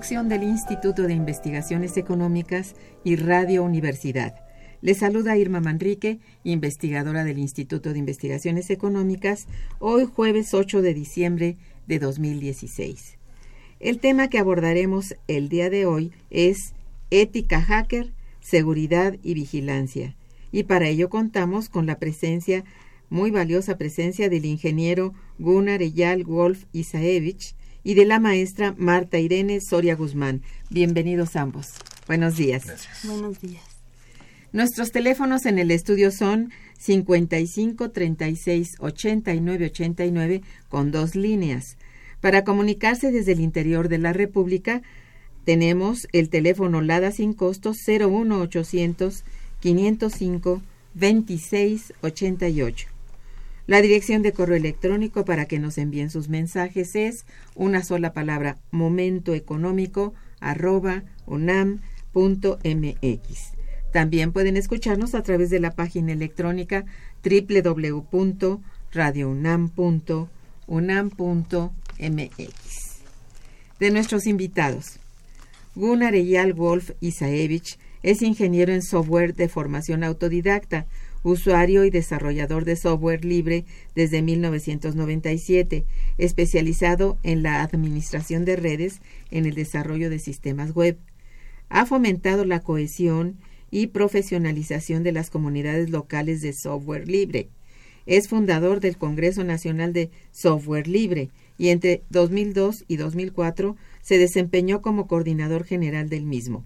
Coproducción del Instituto de Investigaciones Económicas y Radio Universidad. Les saluda Irma Manrique, investigadora del Instituto de Investigaciones Económicas, hoy jueves 8 de diciembre de 2016. El tema que abordaremos el día de hoy es ética hacker, seguridad y vigilancia. Y para ello contamos con la presencia muy valiosa presencia del ingeniero Gunnar Eyal Wolf Isaevich y de la maestra Marta Irene Soria Guzmán. Bienvenidos ambos. Buenos días. Buenos días. Nuestros teléfonos en el estudio son 55 36 89 89 con dos líneas. Para comunicarse desde el interior de la República, tenemos el teléfono LADA sin costo 01800 505 26 88. La dirección de correo electrónico para que nos envíen sus mensajes es una sola palabra momentoeconómico arroba unam.mx. También pueden escucharnos a través de la página electrónica www.radiounam.unam.mx. De nuestros invitados, Gunnar Eyal Wolf Isaevich es ingeniero en software de formación autodidacta, usuario y desarrollador de software libre desde 1997, especializado en la administración de redes en el desarrollo de sistemas web. Ha fomentado la cohesión y profesionalización de las comunidades locales de software libre. Es fundador del Congreso Nacional de Software Libre y entre 2002 y 2004 se desempeñó como coordinador general del mismo.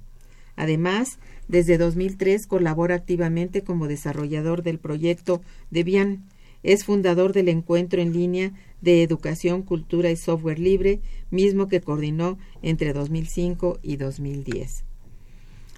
Además, desde 2003 colabora activamente como desarrollador del proyecto Debian. Es fundador del encuentro en línea de Educación, Cultura y Software Libre, mismo que coordinó entre 2005 y 2010.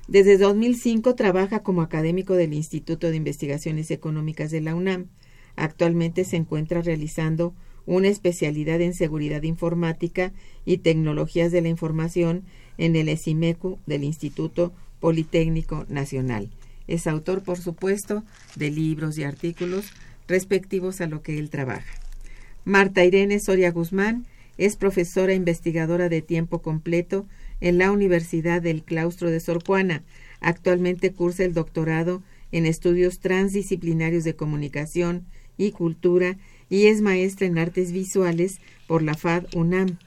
Desde 2005 trabaja como académico del Instituto de Investigaciones Económicas de la UNAM. Actualmente se encuentra realizando una especialidad en seguridad informática y tecnologías de la información en el ESIMECU del Instituto Politécnico Nacional. Es autor, por supuesto, de libros y artículos respectivos a lo que él trabaja. Marta Irene Soria Guzmán es profesora investigadora de tiempo completo en la Universidad del Claustro de Sor Juana. Actualmente cursa el doctorado en estudios transdisciplinarios de comunicación y cultura y es maestra en artes visuales por la FAD UNAM.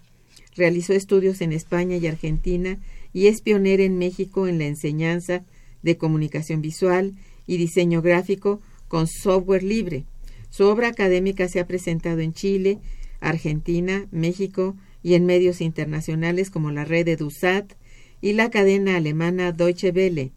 Realizó estudios en España y Argentina y es pionera en México en la enseñanza de comunicación visual y diseño gráfico con software libre. Su obra académica se ha presentado en Chile, Argentina, México y en medios internacionales como la red EduSat y la cadena alemana Deutsche Welle.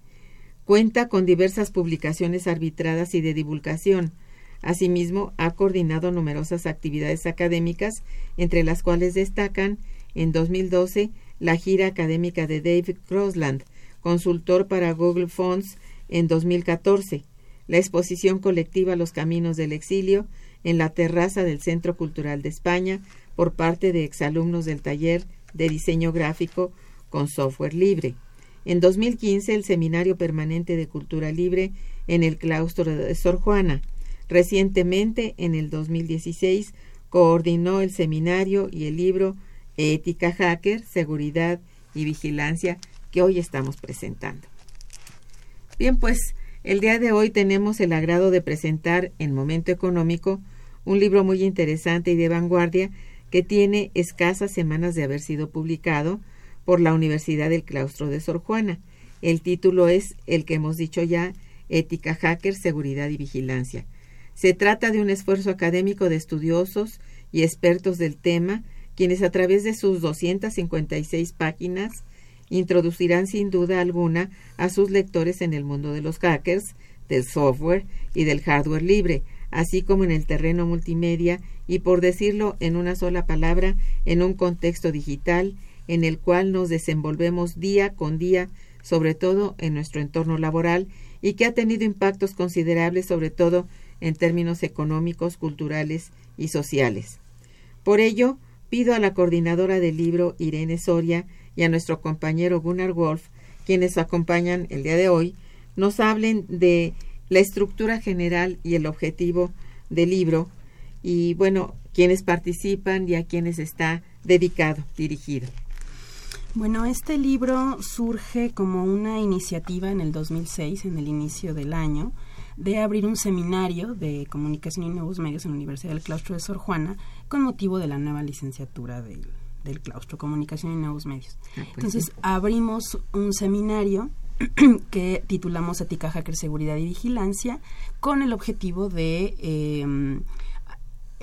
Cuenta con diversas publicaciones arbitradas y de divulgación. Asimismo, ha coordinado numerosas actividades académicas, entre las cuales destacan en 2012 la gira académica de David Crosland, consultor para Google Fonts en 2014, la exposición colectiva Los Caminos del Exilio en la terraza del Centro Cultural de España por parte de exalumnos del taller de diseño gráfico con software libre. En 2015, el Seminario Permanente de Cultura Libre en el claustro de Sor Juana. Recientemente, en el 2016, coordinó el seminario y el libro Ética Hacker, Seguridad y Vigilancia que hoy estamos presentando. Bien, pues el día de hoy tenemos el agrado de presentar en Momento Económico un libro muy interesante y de vanguardia que tiene escasas semanas de haber sido publicado por la Universidad del Claustro de Sor Juana. El título es el que hemos dicho ya, Ética Hacker, Seguridad y Vigilancia. Se trata de un esfuerzo académico de estudiosos y expertos del tema, quienes a través de sus 256 páginas introducirán sin duda alguna a sus lectores en el mundo de los hackers, del software y del hardware libre, así como en el terreno multimedia y, por decirlo en una sola palabra, en un contexto digital en el cual nos desenvolvemos día con día, sobre todo en nuestro entorno laboral, y que ha tenido impactos considerables, sobre todo en términos económicos, culturales y sociales. Por ello, pido a la coordinadora del libro, Irene Soria, y a nuestro compañero Gunnar Wolf, quienes acompañan el día de hoy, nos hablen de la estructura general y el objetivo del libro y, bueno, quienes participan y a quienes está dedicado, dirigido. Bueno, este libro surge como una iniciativa en el 2006, en el inicio del año, de abrir un seminario de comunicación y nuevos medios en la Universidad del Claustro de Sor Juana con motivo de la nueva licenciatura del, del claustro, comunicación y nuevos medios. Ah, pues Entonces abrimos un seminario que titulamos Ética, Hacker, Seguridad y Vigilancia con el objetivo de eh,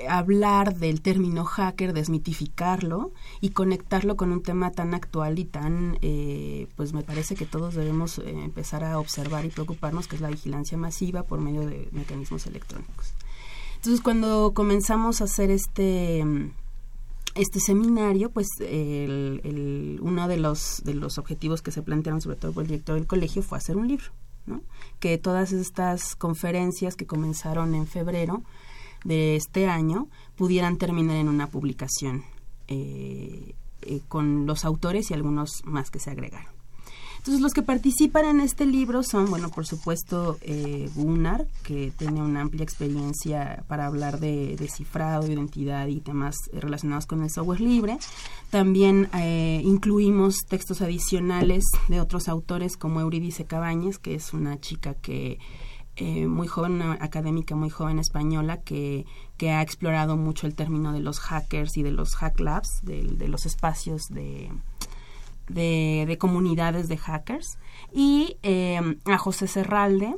hablar del término hacker, desmitificarlo y conectarlo con un tema tan actual y tan, eh, pues me parece que todos debemos eh, empezar a observar y preocuparnos, que es la vigilancia masiva por medio de mecanismos electrónicos. Entonces, cuando comenzamos a hacer este este seminario, pues el, uno de los, de los objetivos que se plantearon, sobre todo por el director del colegio, fue hacer un libro, ¿no? Que todas estas conferencias que comenzaron en febrero, de este año pudieran terminar en una publicación eh, eh, con los autores y algunos más que se agregaron. Entonces, los que participan en este libro son, bueno, por supuesto, eh, Gunnar, que tiene una amplia experiencia para hablar de, cifrado, identidad y temas relacionados con el software libre. También incluimos textos adicionales de otros autores como Euridice Cabañas, que es una chica que eh, muy joven, una académica muy joven española que, que, ha explorado mucho el término de los hackers y de los hack labs, de, los espacios de, de, comunidades de hackers. Y eh, a José Serralde,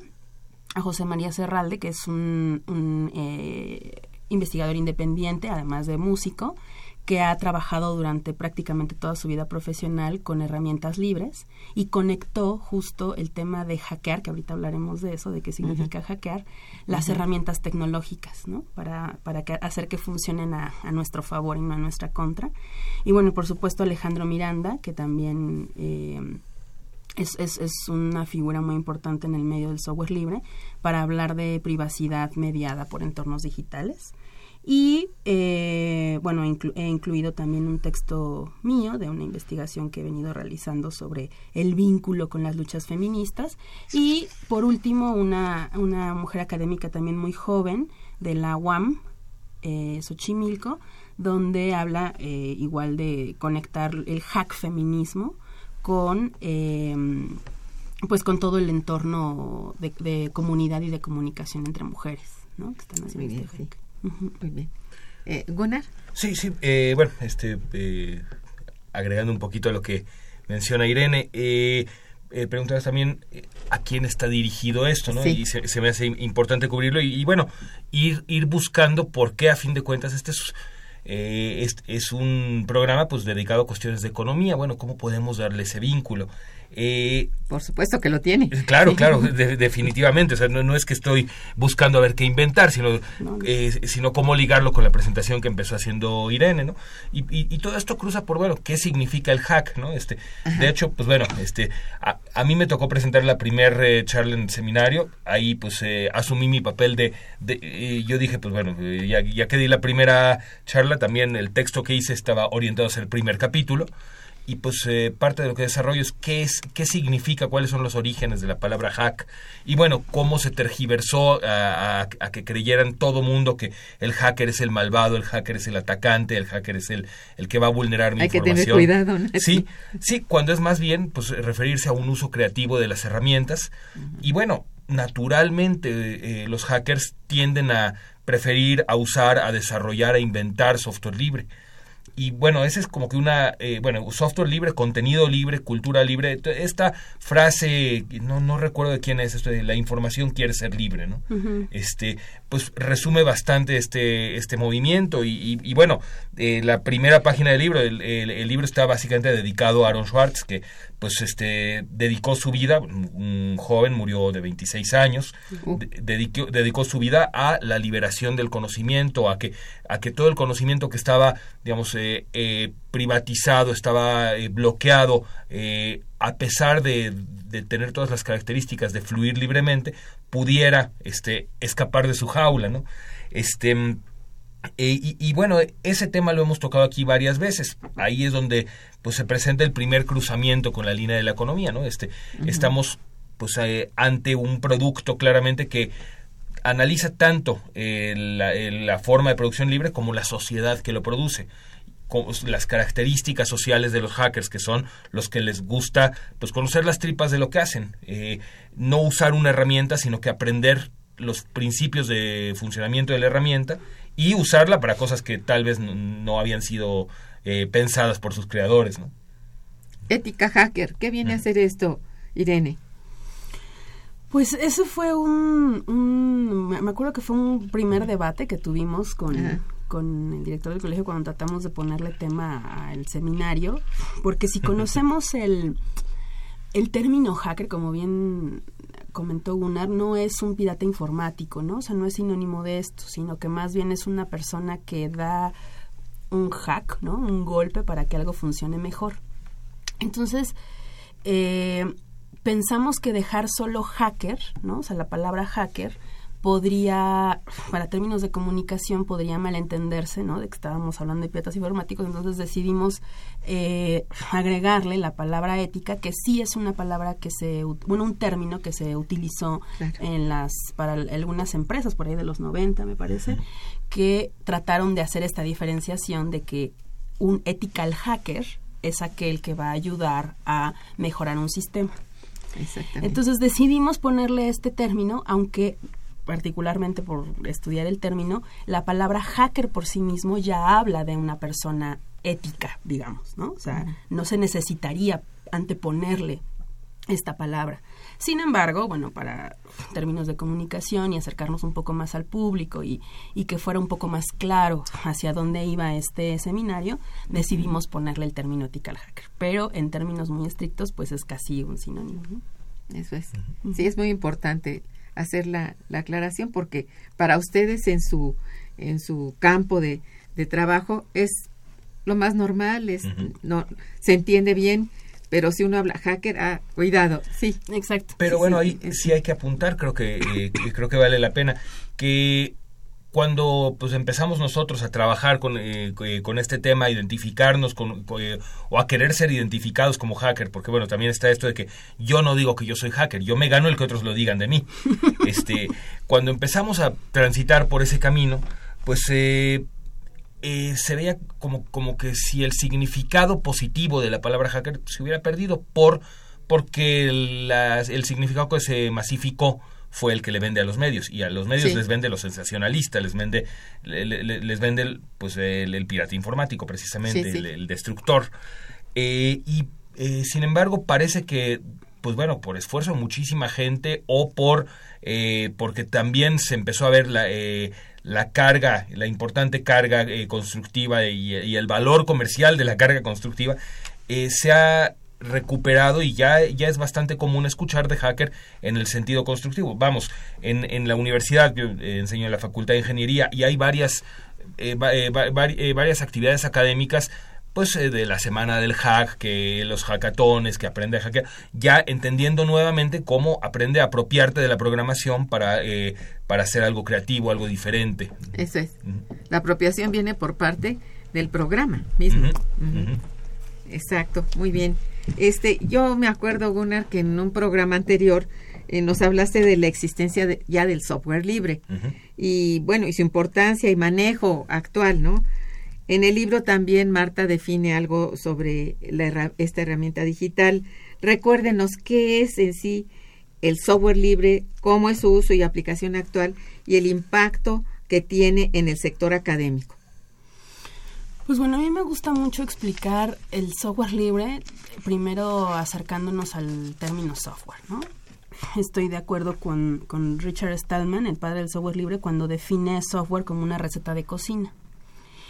a José María Serralde, que es un, un eh, investigador independiente, además de músico, que ha trabajado durante prácticamente toda su vida profesional con herramientas libres y conectó justo el tema de hackear, que ahorita hablaremos de eso, de qué significa hackear, las herramientas tecnológicas, ¿no? Para, para hacer que funcionen a, nuestro favor y no a nuestra contra. Y bueno, por supuesto Alejandro Miranda, que también... Eh, es, es, es, una figura muy importante en el medio del software libre para hablar de privacidad mediada por entornos digitales. Y eh, bueno, he incluido también un texto mío de una investigación que he venido realizando sobre el vínculo con las luchas feministas. Y por último, una, una mujer académica también muy joven de la UAM, eh, Xochimilco, donde habla eh, igual de conectar el hack feminismo con em, pues con todo el entorno de, comunidad y de comunicación entre mujeres, ¿no? Que están haciendo este muy bien. Eh, Gunnar. Sí, sí. Eh, bueno, este, eh, agregando un poquito a lo que menciona Irene, eh, eh preguntabas también a quién está dirigido esto, ¿no? Y se, me hace importante cubrirlo y, bueno, ir, ir buscando por qué a fin de cuentas este es, es, es, un programa pues dedicado a cuestiones de economía, bueno, cómo podemos darle ese vínculo. Eh, Por supuesto que lo tiene. Claro, claro, definitivamente. O sea, no, es que estoy buscando a ver qué inventar, sino, eh, sino cómo ligarlo con la presentación que empezó haciendo Irene, ¿no? Y, y, todo esto cruza por, bueno, ¿qué significa el hack, no? Este, de hecho, pues bueno, este, a, mí me tocó presentar la primer eh, charla en el seminario. Ahí, pues, asumí mi papel de, de yo dije, pues bueno, ya, ya que di la primera charla, también el texto que hice estaba orientado a ser el primer capítulo. Y pues eh, parte de lo que desarrollo es qué es qué significa cuáles son los orígenes de la palabra hack. Y bueno cómo se tergiversó a, que creyeran todo mundo que el hacker es el malvado el hacker es el atacante el hacker es el el que va a vulnerar mi Hay información que tener cuidado sí sí cuando es más bien pues referirse a un uso creativo de las herramientas. Y bueno naturalmente eh, los hackers tienden a preferir a usar a desarrollar a inventar software libre y bueno, ese es como que una, eh, bueno, software libre, contenido libre, cultura libre. Esta frase, no, no recuerdo de quién es esto, de la información quiere ser libre, ¿no? Este, pues resume bastante este, este movimiento y, y, bueno, eh, la primera página del libro, el, el, libro está básicamente dedicado a Aaron Schwartz, que pues este dedicó su vida, un joven murió de 26 años, dedicó, dedicó, su vida a la liberación del conocimiento, a que, a que todo el conocimiento que estaba, digamos, eh, eh, privatizado, estaba eh, bloqueado, a pesar de, de, tener todas las características de fluir libremente, pudiera este, escapar de su jaula, ¿no? Este, y, bueno, ese tema lo hemos tocado aquí varias veces. Ahí es donde pues se presenta el primer cruzamiento con la línea de la economía, ¿no? Este, Estamos pues eh, ante un producto claramente que analiza tanto eh, la, forma de producción libre como la sociedad que lo produce las características sociales de los hackers que son los que les gusta pues conocer las tripas de lo que hacen eh, no usar una herramienta sino que aprender los principios de funcionamiento de la herramienta y usarla para cosas que tal vez no, habían sido eh, pensadas por sus creadores. ¿no? Ética hacker, ¿qué viene a hacer esto, Irene? Pues eso fue un, me acuerdo que fue un primer debate que tuvimos con, con el director del colegio cuando tratamos de ponerle tema al seminario, porque si conocemos el, el término hacker, como bien comentó Gunnar, no es un pirata informático, ¿no? O sea, no es sinónimo de esto, sino que más bien es una persona que da un hack, ¿no? Un golpe para que algo funcione mejor. Entonces, eh, pensamos que dejar solo hacker, ¿no? O sea, la palabra hacker podría, para términos de comunicación, podría malentenderse, ¿no? De que estábamos hablando de piratas informáticos, entonces decidimos eh, agregarle la palabra ética, que sí es una palabra que se, bueno, un término que se utilizó en las, para algunas empresas, por ahí de los 90, me parece, que trataron de hacer esta diferenciación de que un ethical hacker es aquel que va a ayudar a mejorar un sistema. Entonces decidimos ponerle este término, aunque particularmente por estudiar el término, la palabra hacker por sí mismo ya habla de una persona ética, digamos, ¿no? O sea, no se necesitaría anteponerle esta palabra. Sin embargo, bueno, para términos de comunicación y acercarnos un poco más al público y, y, que fuera un poco más claro hacia dónde iba este seminario, decidimos ponerle el término ethical hacker. Pero en términos muy estrictos, pues es casi un sinónimo. Eso es. Sí, es muy importante hacer la, la, aclaración porque para ustedes en su en su campo de, de trabajo es lo más normal es no se entiende bien pero si uno habla hacker ah cuidado sí. Exacto. Pero bueno ahí sí hay que apuntar creo que eh, creo que vale la pena que cuando pues empezamos nosotros a trabajar con, eh, eh, con este tema, a identificarnos con, eh, o a querer ser identificados como hacker, porque bueno, también está esto de que yo no digo que yo soy hacker, yo me gano el que otros lo digan de mí. este, cuando empezamos a transitar por ese camino, pues se veía como, como que si el significado positivo de la palabra hacker se hubiera perdido por porque el significado que se masificó fue el que le vende a los medios y a los medios les vende lo sensacionalista, les vende les vende pues el, pirata informático precisamente, El, destructor. Eh, y eh, sin embargo parece que pues bueno por esfuerzo de muchísima gente o por eh, porque también se empezó a ver la la carga, la importante carga constructiva y, y, el valor comercial de la carga constructiva, se ha recuperado y ya, ya es bastante común escuchar de hacker en el sentido constructivo. Vamos, en, en la universidad, yo eh, enseño en la Facultad de Ingeniería y hay varias, eh, eh, varias actividades académicas pues de la semana del hack, que los hackatones, que aprende a hackear, ya entendiendo nuevamente cómo aprende a apropiarte de la programación para, para hacer algo creativo, algo diferente. Eso es. La apropiación viene por parte del programa mismo. Exacto, muy bien. Este, yo me acuerdo, Gunnar, que en un programa anterior eh, nos hablaste de la existencia ya del software libre y bueno, y su importancia y manejo actual, ¿no? En el libro también Marta define algo sobre la, esta herramienta digital. Recuérdenos qué es en sí el software libre, cómo es su uso y aplicación actual y el impacto que tiene en el sector académico. Pues bueno, a mí me gusta mucho explicar el software libre, primero acercándonos al término software, ¿no? Estoy de acuerdo con, Richard Stallman, el padre del software libre, cuando define software como una receta de cocina.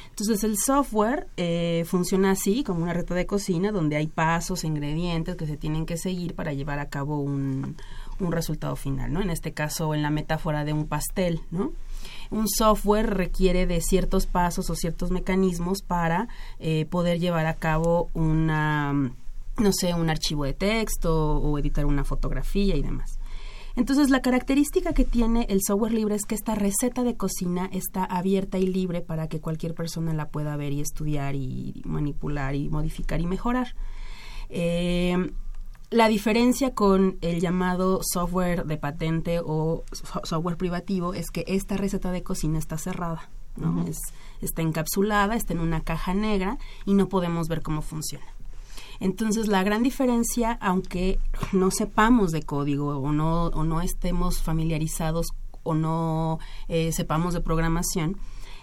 Entonces el software eh, funciona así, como una receta de cocina, donde hay pasos, ingredientes que se tienen que seguir para llevar a cabo un, un resultado final, ¿no? En este caso, en la metáfora de un pastel, ¿no? Un software requiere de ciertos pasos o ciertos mecanismos para eh, poder llevar a cabo una, no sé, un archivo de texto o editar una fotografía y demás. Entonces, la característica que tiene el software libre es que esta receta de cocina está abierta y libre para que cualquier persona la pueda ver y estudiar y manipular y modificar y mejorar. Eh, la diferencia con el llamado software de patente o software privativo es que esta receta de cocina está cerrada, ¿no? es, está encapsulada, está en una caja negra y no podemos ver cómo funciona. Entonces, la gran diferencia, aunque no sepamos de código o no, o no estemos familiarizados o no eh, sepamos de programación,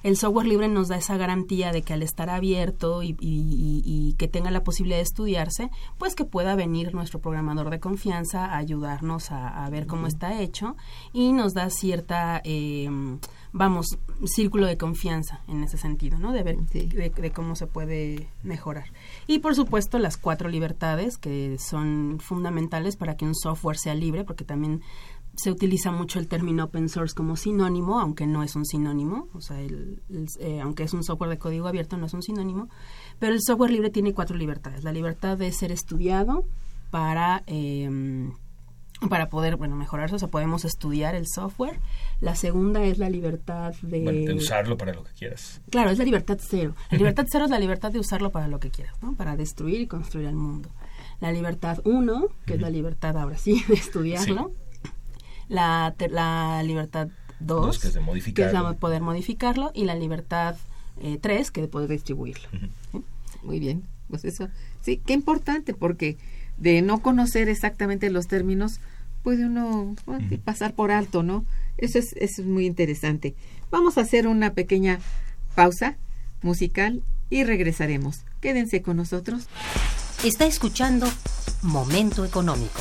el software libre nos da esa garantía de que al estar abierto y, que tenga la posibilidad de estudiarse, pues que pueda venir nuestro programador de confianza a ayudarnos a, ver cómo está hecho y nos da cierta, eh, vamos, círculo de confianza en ese sentido, ¿no? De ver de, cómo se puede mejorar. Y por supuesto las cuatro libertades que son fundamentales para que un software sea libre, porque también se utiliza mucho el término open source como sinónimo, aunque no es un sinónimo, o sea, el, eh, aunque es un software de código abierto, no es un sinónimo, pero el software libre tiene cuatro libertades. La libertad de ser estudiado para, em, para poder, bueno, mejorarse, o sea, podemos estudiar el software. La segunda es la libertad de... de usarlo para lo que quieras. Claro, es la libertad cero. La libertad cero es la libertad de usarlo para lo que quieras, ¿no? Para destruir y construir el mundo. La libertad uno, que es la libertad ahora sí de estudiarlo la, la libertad 2, que, es de poder modificarlo, y la libertad 3, eh, que es de poder distribuirlo. Muy bien, pues eso, sí, qué importante, porque de no conocer exactamente los términos, puede uno pasar por alto, ¿no? Eso es, eso es muy interesante. Vamos a hacer una pequeña pausa musical y regresaremos. Quédense con nosotros. Está escuchando Momento Económico.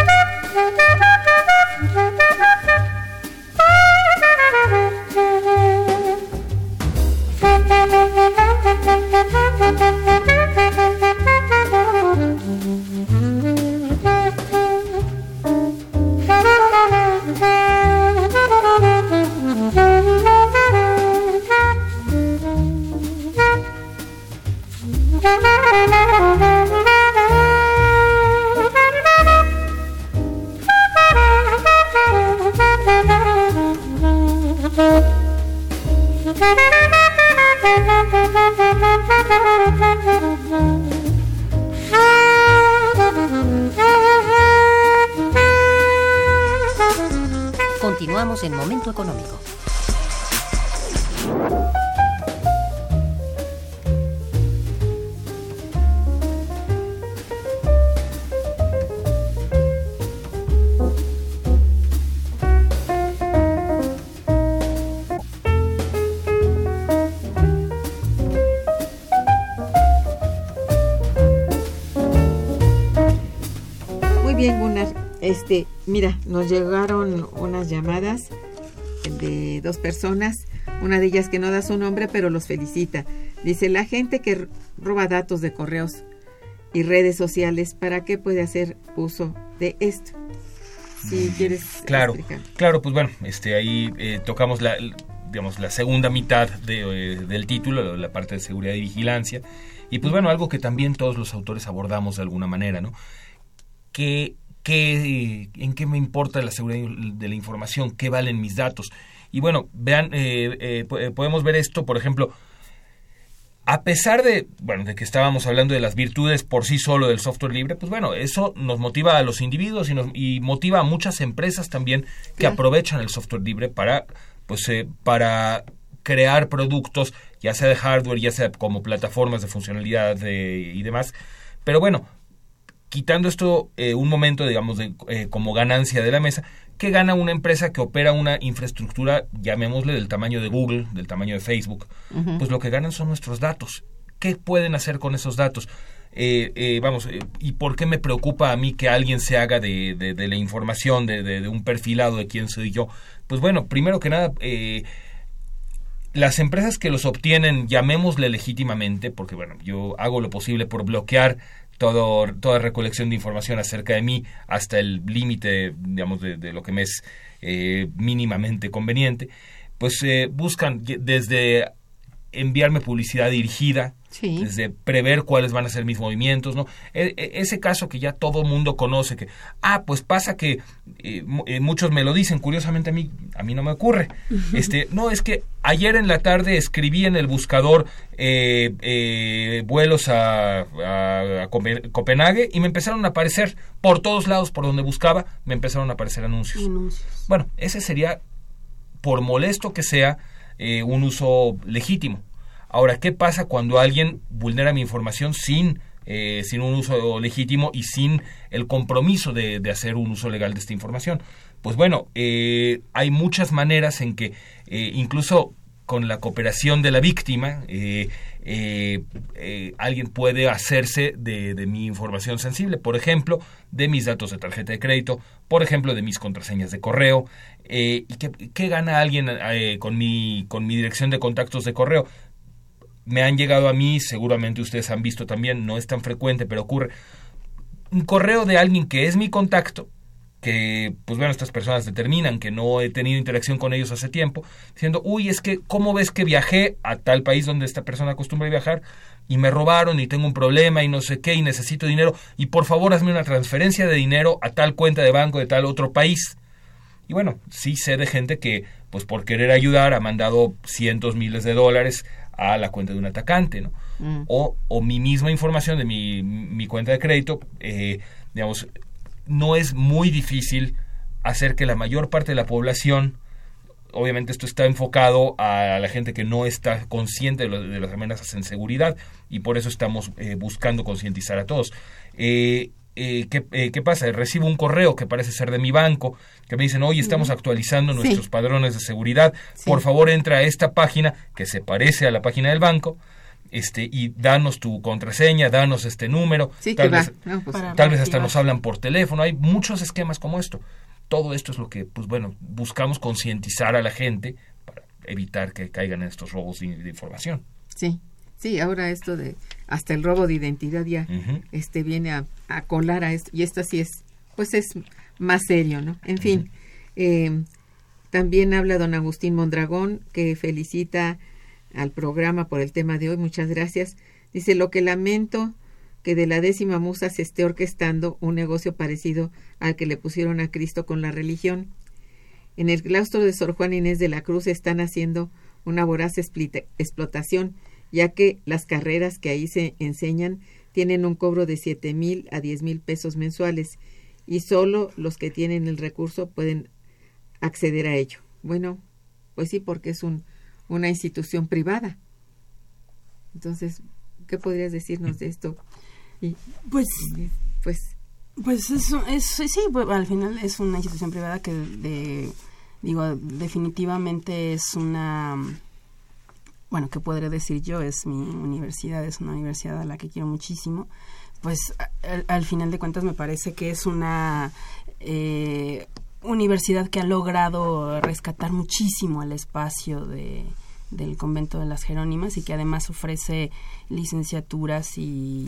nos llegaron unas llamadas de dos personas, una de ellas que no da su nombre, pero los felicita. Dice, la gente que roba datos de correos y redes sociales, ¿para qué puede hacer uso de esto? Si quieres claro, claro, pues bueno, este ahí eh, tocamos la digamos la segunda mitad de, eh, del título, la parte de seguridad y vigilancia, y pues bueno, algo que también todos los autores abordamos de alguna manera, ¿no? Que ¿qué, ¿en qué me importa la seguridad de la información? ¿Qué valen mis datos? Y bueno, vean, eh, eh, eh, podemos ver esto, por ejemplo, a pesar de, bueno, de que estábamos hablando de las virtudes por sí solo del software libre, pues bueno, eso nos motiva a los individuos y, nos, y motiva a muchas empresas también que aprovechan el software libre para, pues, para crear productos, ya sea de hardware, ya sea como plataformas de funcionalidad y demás. Pero bueno, quitando esto eh, un momento, digamos, de, eh, como ganancia de la mesa, ¿qué gana una empresa que opera una infraestructura, llamémosle, del tamaño de Google, del tamaño de Facebook? Pues lo que ganan son nuestros datos. ¿Qué pueden hacer con esos datos? Eh, vamos, ¿y por qué me preocupa a mí que alguien se haga de, de, la información, de, de, un perfilado de quién soy yo? Pues bueno, primero que nada, las empresas que los obtienen, llamémosle legítimamente, porque bueno, yo hago lo posible por bloquear toda recolección de información acerca de mí hasta el límite, digamos, de, lo que me es eh, mínimamente conveniente, pues eh, buscan desde enviarme publicidad dirigida, desde prever cuáles van a ser mis movimientos, ¿no? E, e, ese caso que ya todo mundo conoce, que, ah, pues pasa que eh, eh, muchos me lo dicen, curiosamente a mí, a mí no me ocurre. Este, no, es que ayer en la tarde escribí en el buscador eh, vuelos a, Copenhague y me empezaron a aparecer por todos lados por donde buscaba, me empezaron a aparecer anuncios. Bueno, ese sería, por molesto que sea, un uso legítimo Ahora, ¿qué pasa cuando alguien vulnera mi información sin, eh, sin un uso legítimo y sin el compromiso de, hacer un uso legal de esta información? Pues bueno, eh, hay muchas maneras en que eh, incluso con la cooperación de la víctima, alguien puede hacerse de, mi información sensible, por ejemplo, de mis datos de tarjeta de crédito, por ejemplo, de mis contraseñas de correo. ¿Y qué, qué, gana alguien con, mi, con mi dirección de contactos de correo? Me han llegado a mí, seguramente ustedes han visto también, no es tan frecuente, pero ocurre, un correo de alguien que es mi contacto, que, pues bueno, estas personas determinan que no he tenido interacción con ellos hace tiempo, diciendo, uy, es que, ¿cómo ves que viajé a tal país donde esta persona acostumbra viajar y me robaron y tengo un problema y no sé qué y necesito dinero y por favor hazme una transferencia de dinero a tal cuenta de banco de tal otro país? Y bueno, sí sé de gente que, pues por querer ayudar, ha mandado cientos, miles de dólares a la cuenta de un atacante, ¿no? Mm. O, o, mi misma información de mi, mi cuenta de crédito, eh, digamos, no es muy difícil hacer que la mayor parte de la población, obviamente esto está enfocado a la gente que no está consciente de, las amenazas en seguridad y por eso estamos eh, buscando concientizar a todos. Eh, eh, eh, ¿qué, pasa? Recibo un correo que parece ser de mi banco, que me dicen, hoy estamos actualizando nuestros padrones de seguridad, por favor entra a esta página que se parece a la página del banco, este, y danos tu contraseña, danos este número, tal, vez, pues, tal vez hasta nos hablan por teléfono, hay muchos esquemas como esto. Todo esto es lo que, pues bueno, buscamos concientizar a la gente para evitar que caigan en estos robos de información. Sí, Sí, ahora esto de hasta el robo de identidad ya este viene a, colar a esto y esto sí es pues es más serio, ¿no? En fin, eh, también habla don Agustín Mondragón que felicita al programa por el tema de hoy, muchas gracias. Dice lo que lamento que de la décima musa se esté orquestando un negocio parecido al que le pusieron a Cristo con la religión. En el claustro de Sor Juan Inés de la Cruz están haciendo una voraz explotación ya que las carreras que ahí se enseñan tienen un cobro de siete mil a diez mil pesos mensuales y solo los que tienen el recurso pueden acceder a ello. Bueno, pues sí, porque es un, una institución privada. Entonces, ¿qué podrías decirnos de esto? Y, pues, pues, pues eso es, sí, pues, al final es una institución privada que, de, digo, definitivamente es una, bueno, ¿qué podré decir yo? Es mi universidad, es una universidad a la que quiero muchísimo. Pues al, final de cuentas me parece que es una eh, universidad que ha logrado rescatar muchísimo el espacio de, del convento de las Jerónimas y que además ofrece licenciaturas y,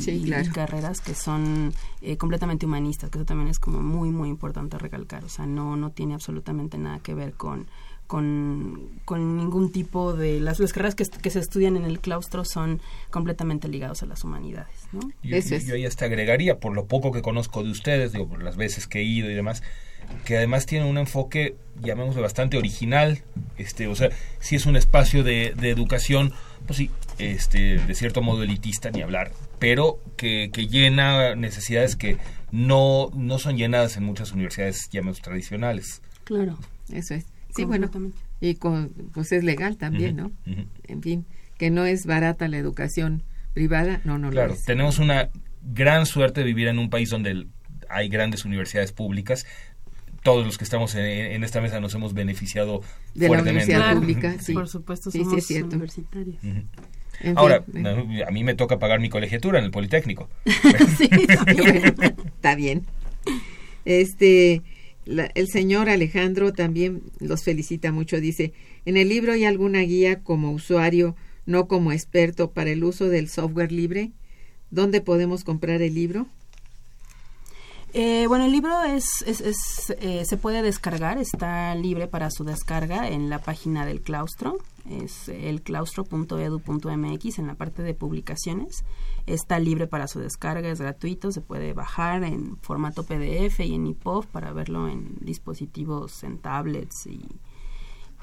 carreras que son eh, completamente humanistas, que eso también es como muy, muy importante recalcar. O sea, no, no tiene absolutamente nada que ver con, con, con ningún tipo de... Las, las carreras que, que, se estudian en el claustro son completamente ligados a las humanidades, ¿no? Yo, yo ahí hasta agregaría, por lo poco que conozco de ustedes, digo, por las veces que he ido y demás, que además tiene un enfoque, llamémoslo bastante original, este, o sea, si es un espacio de, de educación, pues sí, este, de cierto modo elitista, ni hablar, pero que, que llena necesidades que no, no son llenadas en muchas universidades, llamémoslo tradicionales. Claro. Eso es. Sí, bueno, y con, pues es legal también, ¿no? En fin, que no es barata la educación privada, no, no claro, lo es. tenemos una gran suerte de vivir en un país donde hay grandes universidades públicas todos los que estamos en, esta mesa nos hemos beneficiado de la universidad pública, sí. Por supuesto, somos universitarios. Ahora, a mí me toca pagar mi colegiatura en el Politécnico. sí, está bien. Este, el señor Alejandro también los felicita mucho. Dice, en el libro hay alguna guía como usuario, no como experto, para el uso del software libre. ¿Dónde podemos comprar el libro? Eh, bueno, el libro es, es, eh, se puede descargar, está libre para su descarga en la página del claustro, es elclaustro.edu.mx en la parte de publicaciones. Está libre para su descarga, es gratuito, se puede bajar en formato PDF y en EPUB para verlo en dispositivos, en tablets y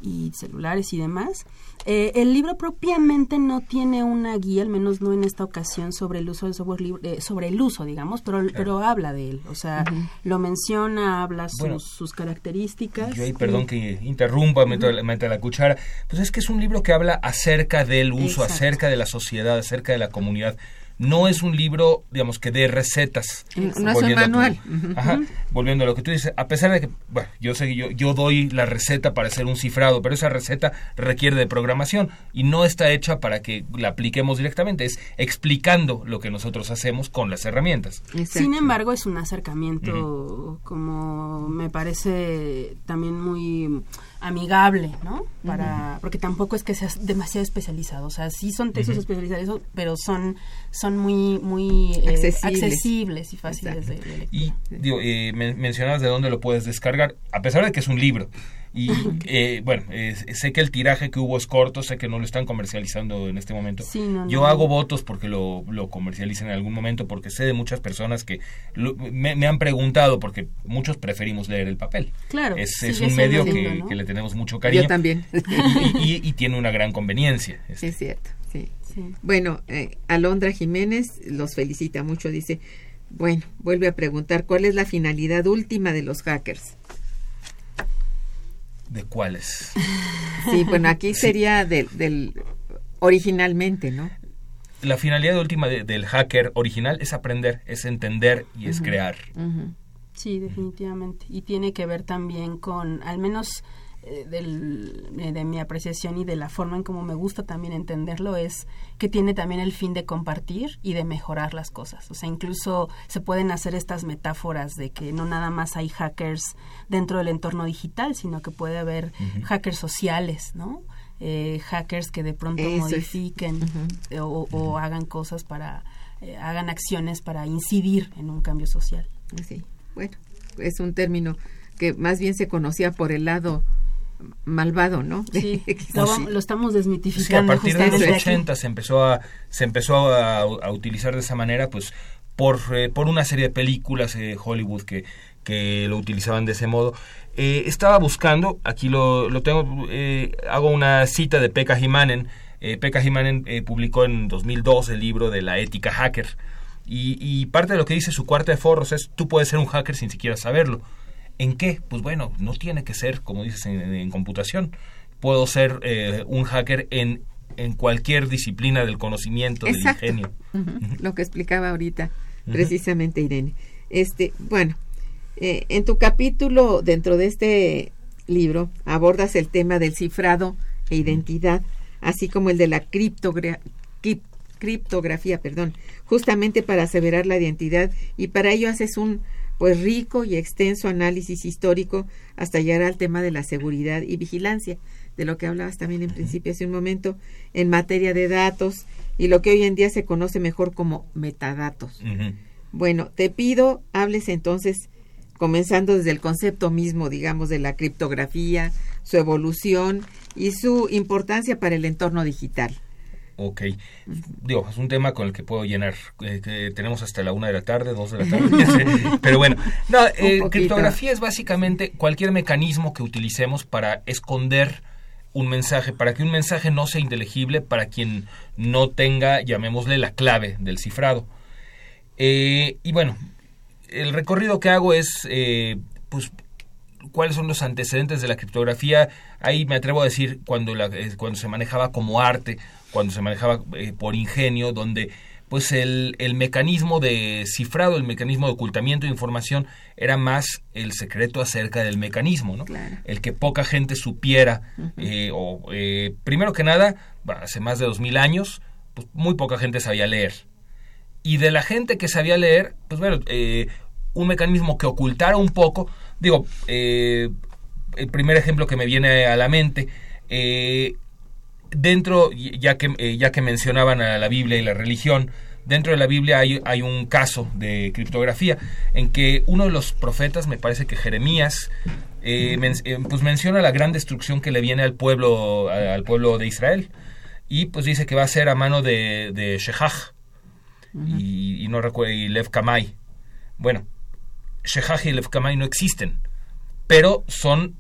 y celulares y demás. Eh, el libro propiamente no tiene una guía, al menos no en esta ocasión, sobre el uso del software libre, eh, sobre el uso, digamos, pero, pero habla de él, o sea, lo menciona, habla sus, sus características. Yo ahí, perdón que interrumpa, meto, la cuchara, pues es que es un libro que habla acerca del uso, acerca de la sociedad, acerca de la comunidad no es un libro, digamos, que de recetas. No es un manual. ajá, volviendo a lo que tú dices, a pesar de que, bueno, yo sé yo, yo doy la receta para hacer un cifrado, pero esa receta requiere de programación y no está hecha para que la apliquemos directamente, es explicando lo que nosotros hacemos con las herramientas. Sin embargo, es un acercamiento como me parece también muy amigable, ¿no? Para, porque tampoco es que seas demasiado especializado, o sea, sí son textos especializados, pero son son muy muy eh, accesibles. y fáciles de, leer. Y digo, eh, mencionabas de dónde lo puedes descargar, a pesar de que es un libro. Y eh, bueno, sé que el tiraje que hubo es corto, sé que no lo están comercializando en este momento. Yo hago votos porque lo, lo comercialicen en algún momento, porque sé de muchas personas que me, han preguntado, porque muchos preferimos leer el papel. Claro. Es, es un medio que, que, le tenemos mucho cariño. Yo también. Y, y, tiene una gran conveniencia. Este. Es cierto, sí. Bueno, eh, Alondra Jiménez los felicita mucho, dice, bueno, vuelve a preguntar, ¿cuál es la finalidad última de los hackers? ¿De cuáles? Sí, bueno, aquí sería del, originalmente, ¿no? La finalidad última del hacker original es aprender, es entender y es crear. Sí, definitivamente. Y tiene que ver también con, al menos eh, del, eh, de mi apreciación y de la forma en cómo me gusta también entenderlo es que tiene también el fin de compartir y de mejorar las cosas. O sea, incluso se pueden hacer estas metáforas de que no nada más hay hackers dentro del entorno digital, sino que puede haber hackers sociales, ¿no? Eh, hackers que de pronto modifiquen o, hagan cosas para, hagan acciones para incidir en un cambio social. Sí, bueno, es un término que más bien se conocía por el lado malvado, ¿no? Sí, lo, estamos desmitificando. a partir de los 80 se empezó a se empezó a, utilizar de esa manera, pues por, eh, por una serie de películas de Hollywood que, que lo utilizaban de ese modo. Eh, estaba buscando, aquí lo, lo tengo, eh, hago una cita de Pekka Himanen, Eh, Pekka Himanen eh, publicó en 2002 el libro de la ética hacker. Y, parte de lo que dice su cuarta de forros es, tú puedes ser un hacker sin siquiera saberlo. ¿En qué? Pues bueno, no tiene que ser, como dices, en, computación. Puedo ser eh, un hacker en, en cualquier disciplina del conocimiento, del ingenio. Lo que explicaba ahorita, precisamente Irene. Este, bueno, eh, en tu capítulo dentro de este libro abordas el tema del cifrado e identidad, así como el de la criptografía, perdón, justamente para aseverar la identidad y para ello haces un pues rico y extenso análisis histórico hasta llegar al tema de la seguridad y vigilancia, de lo que hablabas también en principio hace un momento, en materia de datos y lo que hoy en día se conoce mejor como metadatos. Bueno, te pido hables entonces, comenzando desde el concepto mismo, digamos, de la criptografía, su evolución y su importancia para el entorno digital. Ok. Digo, es un tema con el que puedo llenar. Eh, que tenemos hasta la una de la tarde, dos de la tarde. Pero bueno, no, eh, criptografía es básicamente cualquier mecanismo que utilicemos para esconder un mensaje, para que un mensaje no sea inteligible para quien no tenga, llamémosle, la clave del cifrado. Eh, y bueno, el recorrido que hago es, pues, cuáles son los antecedentes de la criptografía. Ahí me atrevo a decir cuando, la, cuando se manejaba como arte cuando se manejaba eh, por ingenio, donde pues el, el, mecanismo de cifrado, el mecanismo de ocultamiento de información era más el secreto acerca del mecanismo, ¿no? El que poca gente supiera, eh, o eh, primero que nada, hace más de dos mil años, pues muy poca gente sabía leer. Y de la gente que sabía leer, pues bueno, un mecanismo que ocultara un poco, digo, el primer ejemplo que me viene a la mente, dentro, ya que, eh, ya que mencionaban a la Biblia y la religión, dentro de la Biblia hay, hay, un caso de criptografía en que uno de los profetas, me parece que Jeremías, eh, eh, pues menciona la gran destrucción que le viene al pueblo, al pueblo de Israel. Y pues dice que va a ser a mano de, de Shehaj y, no recuerdo, y Lev Kamai. Bueno, Shehaj y Lev Kamai no existen, pero son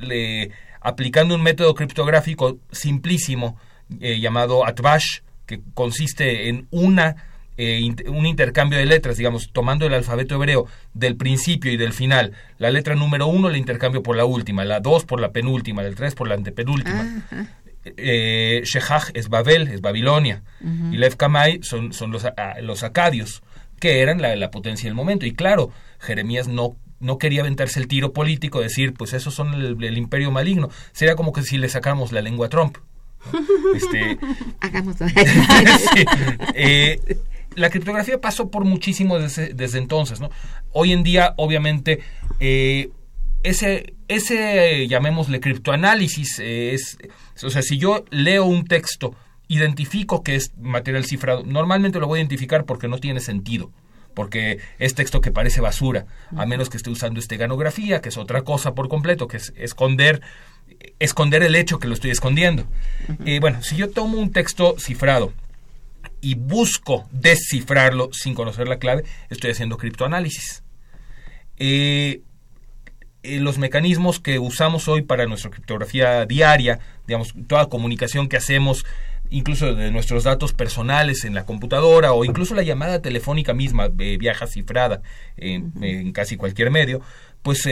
aplicando un método criptográfico simplísimo eh, llamado Atbash, que consiste en una eh, un intercambio de letras, digamos, tomando el alfabeto hebreo del principio y del final. La letra número uno la intercambio por la última, la dos por la penúltima, la tres por la antepenúltima. Eh, Shehaj es Babel, es Babilonia. Y Lev Kamai son, son los, ah, los acadios, que eran la, la potencia del momento. Y claro, Jeremías no no quería aventarse el tiro político, decir, pues esos son el, el, imperio maligno. Sería como que si le sacamos la lengua a Trump. Este, eh, la criptografía pasó por muchísimo desde, entonces, ¿no? Hoy en día, obviamente, eh, ese, ese, llamémosle criptoanálisis, es, o sea, si yo leo un texto, identifico que es material cifrado, normalmente lo voy a identificar porque no tiene sentido porque es texto que parece basura, a menos que esté usando esteganografía, que es otra cosa por completo, que es esconder esconder el hecho que lo estoy escondiendo. y bueno, si yo tomo un texto cifrado y busco descifrarlo sin conocer la clave, estoy haciendo criptoanálisis. Eh, eh, los mecanismos que usamos hoy para nuestra criptografía diaria, digamos, toda comunicación que hacemos, incluso de nuestros datos personales en la computadora o incluso la llamada telefónica misma eh, viaja cifrada en, casi cualquier medio, pues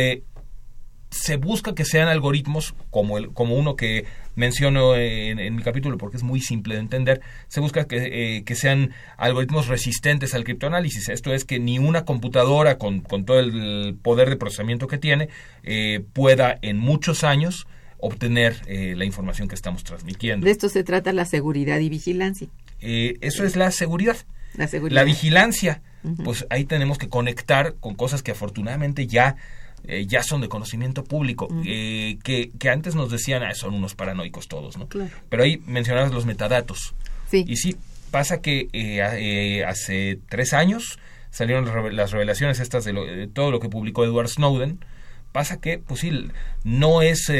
se busca que sean algoritmos como, el, como uno que menciono en, mi capítulo porque es muy simple de entender, se busca que, eh, que, sean algoritmos resistentes al criptoanálisis. Esto es que ni una computadora con, con todo el poder de procesamiento que tiene eh, pueda en muchos años obtener eh, la información que estamos transmitiendo. De esto se trata la seguridad y vigilancia. eso es la seguridad. La, seguridad. la vigilancia, pues ahí tenemos que conectar con cosas que afortunadamente ya eh, ya son de conocimiento público, eh, que, que, antes nos decían, ah, son unos paranoicos todos, ¿no? Pero ahí mencionabas los metadatos. Sí. Y sí, pasa que eh, hace tres años salieron las revelaciones estas de, todo lo que publicó Edward Snowden, pasa que, pues sí, no es,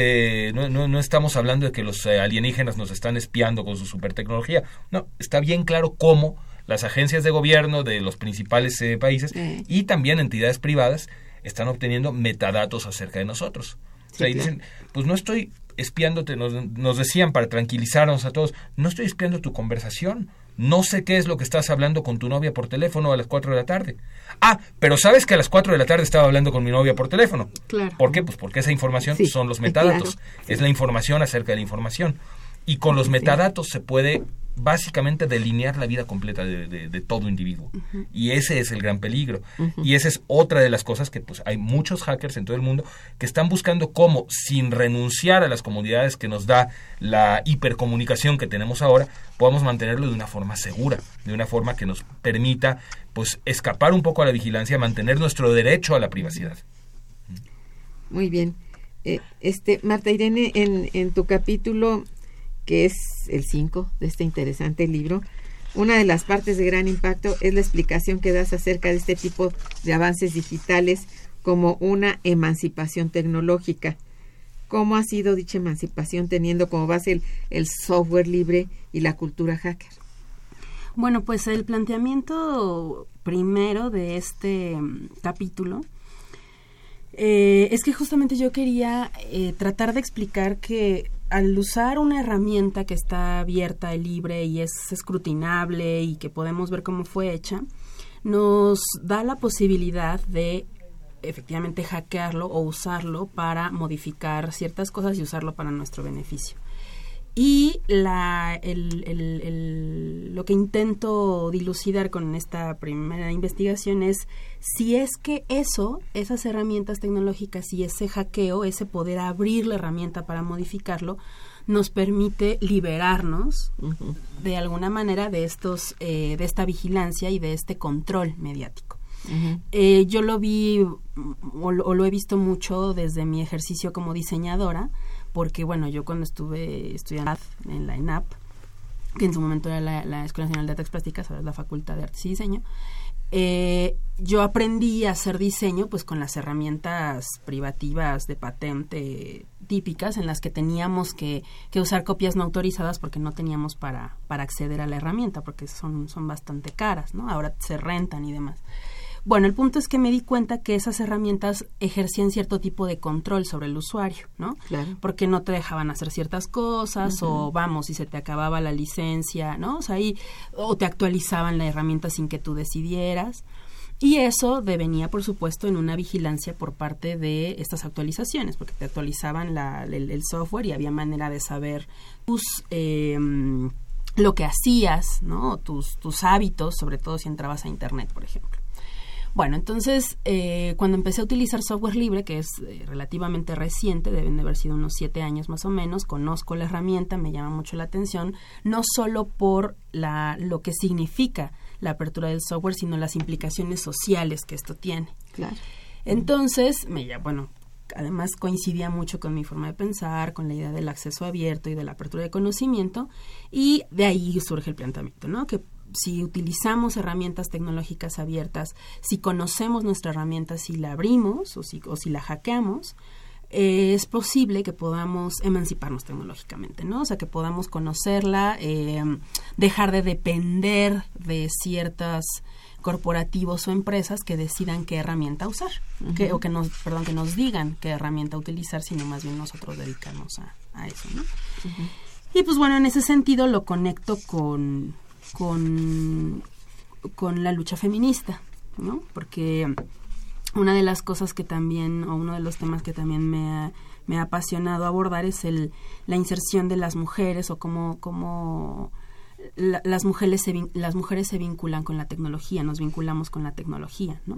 no, no, no, estamos hablando de que los alienígenas nos están espiando con su super tecnología, no, está bien claro cómo las agencias de gobierno de los principales países y también entidades privadas están obteniendo metadatos acerca de nosotros. o sea, y dicen, pues no estoy espiándote, nos, nos decían para tranquilizarnos a todos, no estoy espiando tu conversación, no sé qué es lo que estás hablando con tu novia por teléfono a las 4 de la tarde. Ah, pero sabes que a las 4 de la tarde estaba hablando con mi novia por teléfono. Claro. ¿Por qué? Pues porque esa información son los metadatos. Es la información acerca de la información. Y con los metadatos se puede básicamente delinear la vida completa de, todo individuo. Y ese es el gran peligro. Y esa es otra de las cosas que pues hay muchos hackers en todo el mundo que están buscando cómo, sin renunciar a las comunidades que nos da la hipercomunicación que tenemos ahora, podamos mantenerlo de una forma segura, de una forma que nos permita pues escapar un poco a la vigilancia, mantener nuestro derecho a la privacidad. Muy bien. Eh, este Marta Irene, en, en tu capítulo que es el 5 de este interesante libro, una de las partes de gran impacto es la explicación que das acerca de este tipo de avances digitales como una emancipación tecnológica. ¿Cómo ha sido dicha emancipación teniendo como base el, software libre y la cultura hacker? Bueno, pues el planteamiento primero de este mm, capítulo eh, es que justamente yo quería eh, tratar de explicar que al usar una herramienta que está abierta y libre y es escrutinable y que podemos ver cómo fue hecha, nos da la posibilidad de efectivamente hackearlo o usarlo para modificar ciertas cosas y usarlo para nuestro beneficio. Y la, el, lo que intento dilucidar con esta primera investigación es si es que eso, esas herramientas tecnológicas y ese hackeo, ese poder abrir la herramienta para modificarlo, nos permite liberarnos de alguna manera de estos, eh, de esta vigilancia y de este control mediático. Eh, yo lo vi o lo he visto mucho desde mi ejercicio como diseñadora porque bueno, yo cuando estuve estudiando en la ENAP, que en su momento era la, Escuela Nacional de Artes Plásticas, ahora es la Facultad de Artes y Diseño, eh, yo aprendí a hacer diseño pues con las herramientas privativas de patente típicas en las que teníamos que, que, usar copias no autorizadas porque no teníamos para, para acceder a la herramienta porque son, son bastante caras, ¿no? Ahora se rentan y demás. Bueno, el punto es que me di cuenta que esas herramientas ejercían cierto tipo de control sobre el usuario, ¿no? Claro. Porque no te dejaban hacer ciertas cosas o vamos, si se te acababa la licencia, ¿no? O sea, ahí o te actualizaban la herramienta sin que tú decidieras. Y eso devenía, por supuesto, en una vigilancia por parte de estas actualizaciones, porque te actualizaban la, el, software y había manera de saber tus, em, lo que hacías, ¿no? Tus, tus hábitos, sobre todo si entrabas a Internet, por ejemplo. Bueno, entonces, eh, cuando empecé a utilizar software libre, que es eh, relativamente reciente, deben de haber sido unos siete años más o menos, conozco la herramienta, me llama mucho la atención, no solo por la, lo que significa la apertura del software, sino las implicaciones sociales que esto tiene. Claro. Entonces, me, bueno, además coincidía mucho con mi forma de pensar, con la idea del acceso abierto y de la apertura de conocimiento, y de ahí surge el planteamiento, ¿no? Que si utilizamos herramientas tecnológicas abiertas, si conocemos nuestra herramienta, si la abrimos o si, o si la hackeamos, eh, es posible que podamos emanciparnos tecnológicamente, ¿no? O sea, que podamos conocerla, eh, dejar de depender de ciertos corporativos o empresas que decidan qué herramienta usar, que, o que nos, perdón, que nos digan qué herramienta utilizar, sino más bien nosotros dedicarnos a, eso, ¿no? Y pues bueno, en ese sentido lo conecto con, con, con la lucha feminista, ¿no? Porque una de las cosas que también, o uno de los temas que también me ha, me ha apasionado abordar es el, la inserción de las mujeres o cómo, cómo las, mujeres se, las mujeres se vinculan con la tecnología, nos vinculamos con la tecnología, ¿no?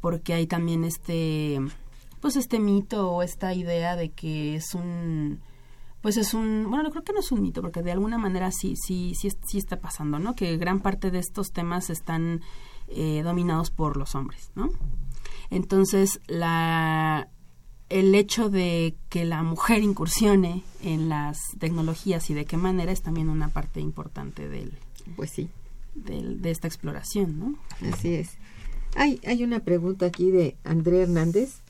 Porque hay también este, pues este mito o esta idea de que es un pues es un, bueno, creo que no es un mito, porque de alguna manera sí, sí, sí, sí está pasando, ¿no? Que gran parte de estos temas están eh, dominados por los hombres, ¿no? Entonces, la, el hecho de que la mujer incursione en las tecnologías y de qué manera es también una parte importante del, pues sí, del, de esta exploración, ¿no? Así es. Hay, hay una pregunta aquí de André Hernández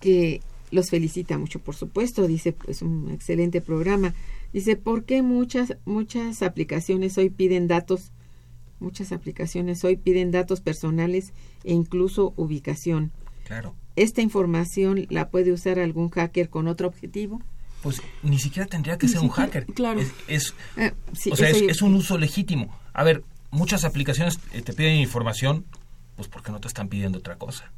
que los felicita mucho, por supuesto, dice, pues un excelente programa. Dice, ¿por qué muchas, muchas aplicaciones hoy piden datos? Muchas aplicaciones hoy piden datos personales e incluso ubicación. Claro. ¿Esta información la puede usar algún hacker con otro objetivo? pues ni siquiera tendría que ser un hacker. Claro. Es, eh, o sea, es, un uso legítimo. A ver, muchas aplicaciones eh, te piden información, pues porque no te están pidiendo otra cosa.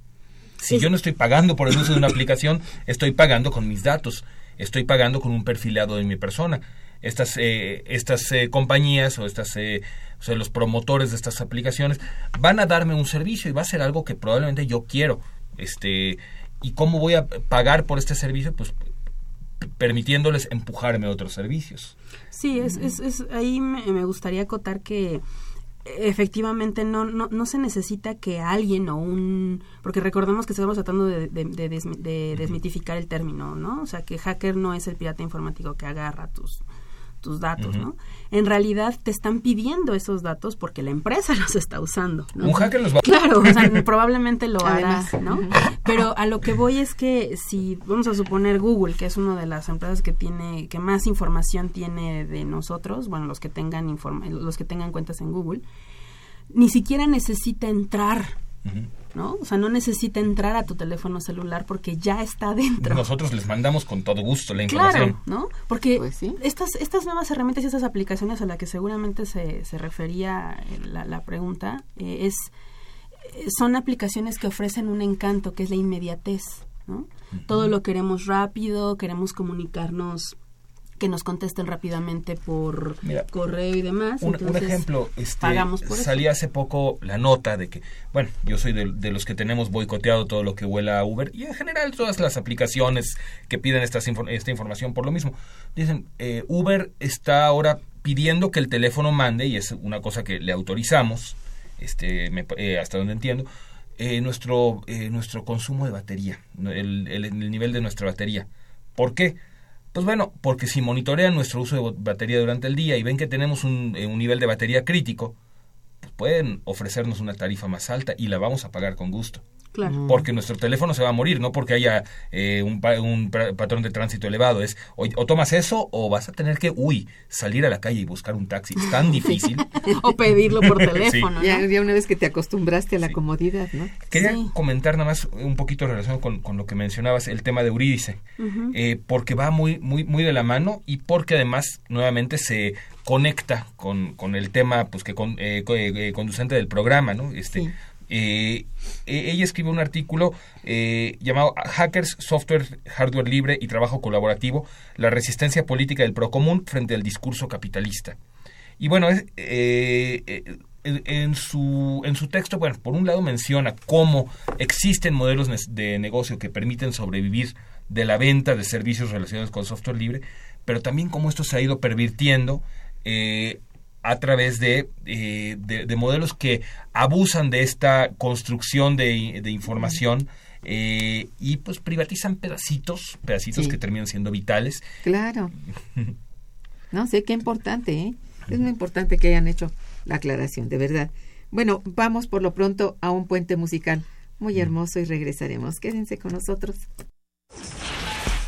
Si yo no estoy pagando por el uso de una aplicación, estoy pagando con mis datos, estoy pagando con un perfilado de mi persona. Estas, eh, estas compañías o estas, o sea, los promotores de estas aplicaciones van a darme un servicio y va a ser algo que probablemente yo quiero. Este, ¿Y cómo voy a pagar por este servicio? Pues permitiéndoles empujarme a otros servicios. Sí, es, es, es ahí me, gustaría acotar que efectivamente no, no, no se necesita que alguien o un... Porque recordemos que estamos tratando de, de desmitificar el término, ¿no? O sea, que hacker no es el pirata informático que agarra tus tus datos, ¿no? En realidad te están pidiendo esos datos porque la empresa los está usando. ¿no? Un hacker los va Claro, o sea, probablemente lo hará, ¿no? Pero a lo que voy es que si vamos a suponer Google, que es una de las empresas que tiene que más información tiene de nosotros, bueno, los que tengan los que tengan cuentas en Google, ni siquiera necesita entrar ¿no? O sea, no necesita entrar a tu teléfono celular porque ya está dentro. Nosotros les mandamos con todo gusto la información. Claro, ¿no? Porque pues estas, estas nuevas herramientas y estas aplicaciones a las que seguramente se, se refería eh, la, pregunta, eh, es eh, son aplicaciones que ofrecen un encanto, que es la inmediatez, ¿no? Todo lo queremos rápido, queremos comunicarnos que nos contesten rápidamente por correo y demás. Un, ejemplo, este, salía hace poco la nota de que, bueno, yo soy de, los que tenemos boicoteado todo lo que huela a Uber y en general todas las aplicaciones que piden esta, esta información por lo mismo. Dicen, eh, Uber está ahora pidiendo que el teléfono mande, y es una cosa que le autorizamos, este, eh, hasta donde entiendo, eh, nuestro, nuestro consumo de batería, el, el nivel de nuestra batería. ¿Por qué? Pues bueno, porque si monitorean nuestro uso de batería durante el día y ven que tenemos un, eh, un nivel de batería crítico, pues pueden ofrecernos una tarifa más alta y la vamos a pagar con gusto. Porque nuestro teléfono se va a morir, no porque haya eh, un, un, patrón de tránsito elevado. Es o, tomas eso o vas a tener que, uy, salir a la calle y buscar un taxi. Es tan difícil. o pedirlo por teléfono. Ya, una vez que te acostumbraste a la comodidad, ¿no? Quería comentar nada más un poquito relacionado con, con, lo que mencionabas, el tema de Eurídice. Eh, porque va muy, muy, muy de la mano y porque además nuevamente se conecta con, con el tema pues que con, eh, conducente del programa, ¿no? Este, eh, e-, ella escribe un artículo eh, llamado Hackers, Software, Hardware Libre y Trabajo Colaborativo, la resistencia política del procomún frente al discurso capitalista. Y bueno, eh, en, su, en su texto, bueno, por un lado menciona cómo existen modelos de negocio que permiten sobrevivir de la venta de servicios relacionados con software libre, pero también cómo esto se ha ido pervirtiendo a través de, eh, de, modelos que abusan de esta construcción de, información eh, y pues privatizan pedacitos, pedacitos que terminan siendo vitales. Claro. no sé, qué importante, ¿eh? Es muy importante que hayan hecho la aclaración, de verdad. Bueno, vamos por lo pronto a un puente musical muy hermoso y regresaremos. Quédense con nosotros.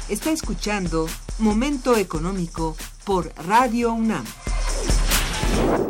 Está escuchando Momento Económico por Radio UNAM. Bye.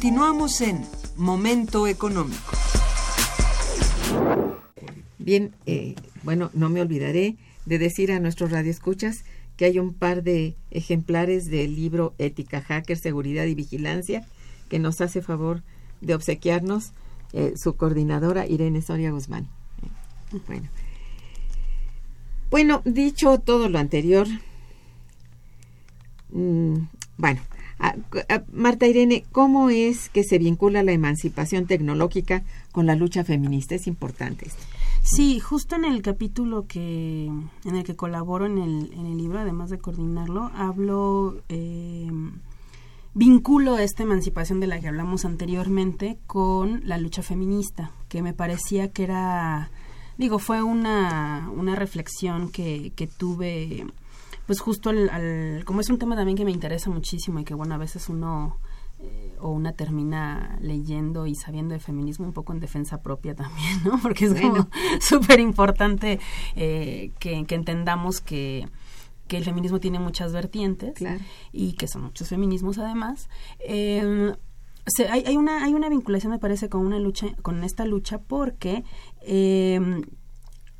Continuamos en Momento Económico. Bien, eh, bueno, no me olvidaré de decir a nuestros radioescuchas que hay un par de ejemplares del libro Ética Hacker, Seguridad y Vigilancia que nos hace favor de obsequiarnos eh, su coordinadora Irene Soria Guzmán. Bueno. Bueno, dicho todo lo anterior, mm, bueno, Marta Irene, ¿cómo es que se vincula la emancipación tecnológica con la lucha feminista? Es importante esto. Sí, justo en el capítulo que en el que colaboro en el, en el libro, además de coordinarlo, hablo, eh, vinculo esta emancipación de la que hablamos anteriormente con la lucha feminista, que me parecía que era, digo, fue una, una reflexión que, que tuve pues justo al, como es un tema también que me interesa muchísimo y que bueno a veces uno eh, o una termina leyendo y sabiendo de feminismo un poco en defensa propia también, ¿no? Porque es bueno. súper importante eh, que, entendamos que, que el feminismo tiene muchas vertientes y que son muchos feminismos además. Eh, hay, hay, una, hay una vinculación, me parece, con una lucha, con esta lucha, porque eh,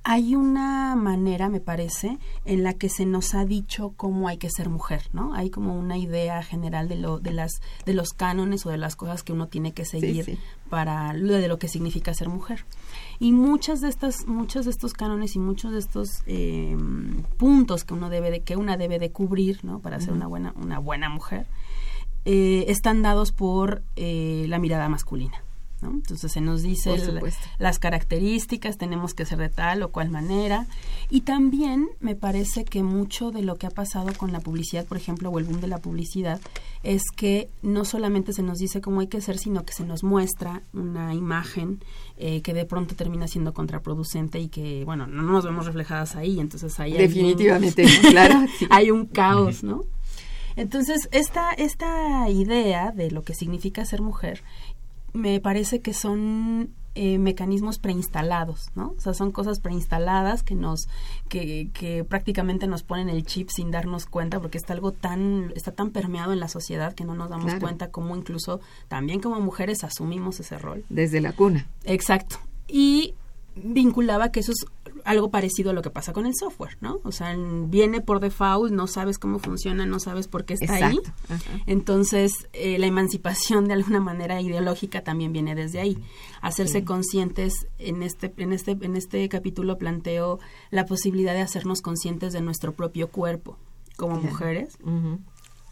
hay una manera, me parece, en la que se nos ha dicho cómo hay que ser mujer, ¿no? Hay como una idea general de lo, de las, de los cánones o de las cosas que uno tiene que seguir para lo de lo que significa ser mujer. Y muchas de estas, muchos de estos cánones y muchos de estos eh, puntos que uno debe de, que una debe de cubrir, ¿no? Para ser una buena, una buena mujer, eh, están dados por eh, la mirada masculina. Entonces se nos dice las características, tenemos que ser de tal o cual manera. Y también me parece que mucho de lo que ha pasado con la publicidad, por ejemplo, o el boom de la publicidad, es que no solamente se nos dice cómo hay que ser, sino que se nos muestra una imagen eh, que de pronto termina siendo contraproducente y que, bueno, no nos vemos reflejadas ahí. Entonces ahí Definitivamente, claro. hay un caos, ¿no? Entonces, esta, esta idea de lo que significa ser mujer me parece que son eh, mecanismos preinstalados, ¿no? O sea, son cosas preinstaladas que nos, que, que prácticamente nos ponen el chip sin darnos cuenta, porque está algo tan, está tan permeado en la sociedad que no nos damos cuenta cómo incluso también como mujeres asumimos ese rol. Desde la cuna. Exacto. Y vinculaba que eso es algo parecido a lo que pasa con el software, ¿no? O sea, viene por default, no sabes cómo funciona, no sabes por qué está ahí. Entonces, eh, la emancipación de alguna manera ideológica también viene desde ahí. Hacerse conscientes, en este, en, este, en este capítulo planteo la posibilidad de hacernos conscientes de nuestro propio cuerpo como mujeres.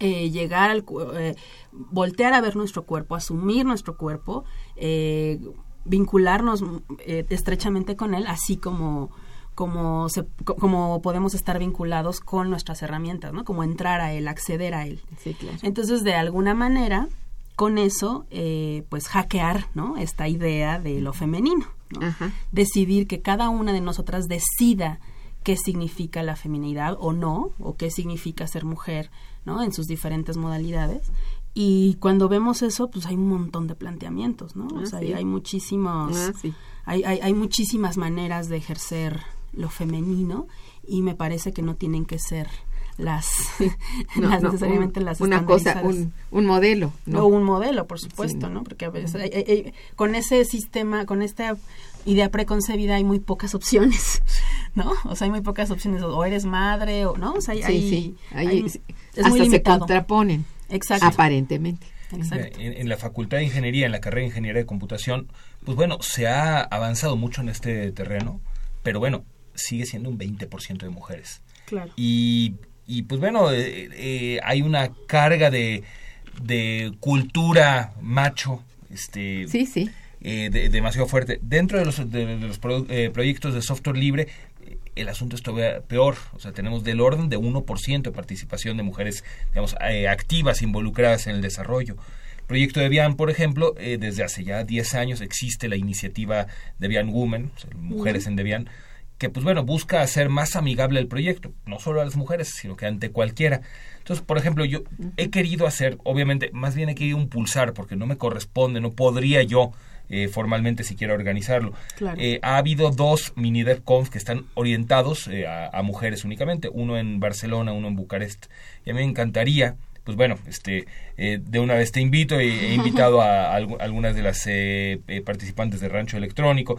Eh, llegar al eh, voltear a ver nuestro cuerpo, asumir nuestro cuerpo, eh, vincularnos eh, estrechamente con él, así como como, se, como podemos estar vinculados con nuestras herramientas, ¿no? Como entrar a él, acceder a él. Entonces, de alguna manera, con eso, eh, pues hackear, ¿no? Esta idea de lo femenino, Decidir que cada una de nosotras decida qué significa la feminidad o no, o qué significa ser mujer, ¿no? En sus diferentes modalidades y cuando vemos eso, pues hay un montón de planteamientos, ¿no? o ah, sea, hay muchísimos, ah, hay, hay, hay, muchísimas maneras de ejercer lo femenino y me parece que no tienen que ser las, necesariamente las una cosa un, un modelo no un modelo por supuesto no, porque a veces con ese sistema con esta idea preconcebida hay muy pocas opciones no o sea hay muy pocas opciones o eres madre o no o sea hay, es hasta se contraponen Exacto. aparentemente en, la Facultad de Ingeniería, en la carrera de Ingeniería de Computación, pues bueno, se ha avanzado mucho en este terreno, pero bueno, sigue siendo un 20% de mujeres. Claro. Y, y pues bueno, eh, eh, hay una carga de, de cultura macho, este... Sí, sí. Eh, demasiado fuerte. Dentro de los, de, los proyectos de software libre, el asunto es todavía peor. O sea, tenemos del orden de 1% de participación de mujeres, digamos, activas, involucradas en el desarrollo. Proyecto de Debian, por ejemplo, desde hace ya 10 años existe la iniciativa Debian Women, Mujeres en Debian, que pues bueno, busca hacer más amigable el proyecto, no solo a las mujeres, sino que ante cualquiera. Entonces, por ejemplo, yo he querido hacer, obviamente, más bien he querido impulsar, porque no me corresponde, no podría yo eh, formalmente siquiera organizarlo. Eh, ha habido dos mini DevConf que están orientados eh, a, mujeres únicamente, uno en Barcelona, uno en Bucarest. Y a mí me encantaría pues bueno, este, de una vez te invito, he, invitado a, a, algunas de las participantes de Rancho Electrónico,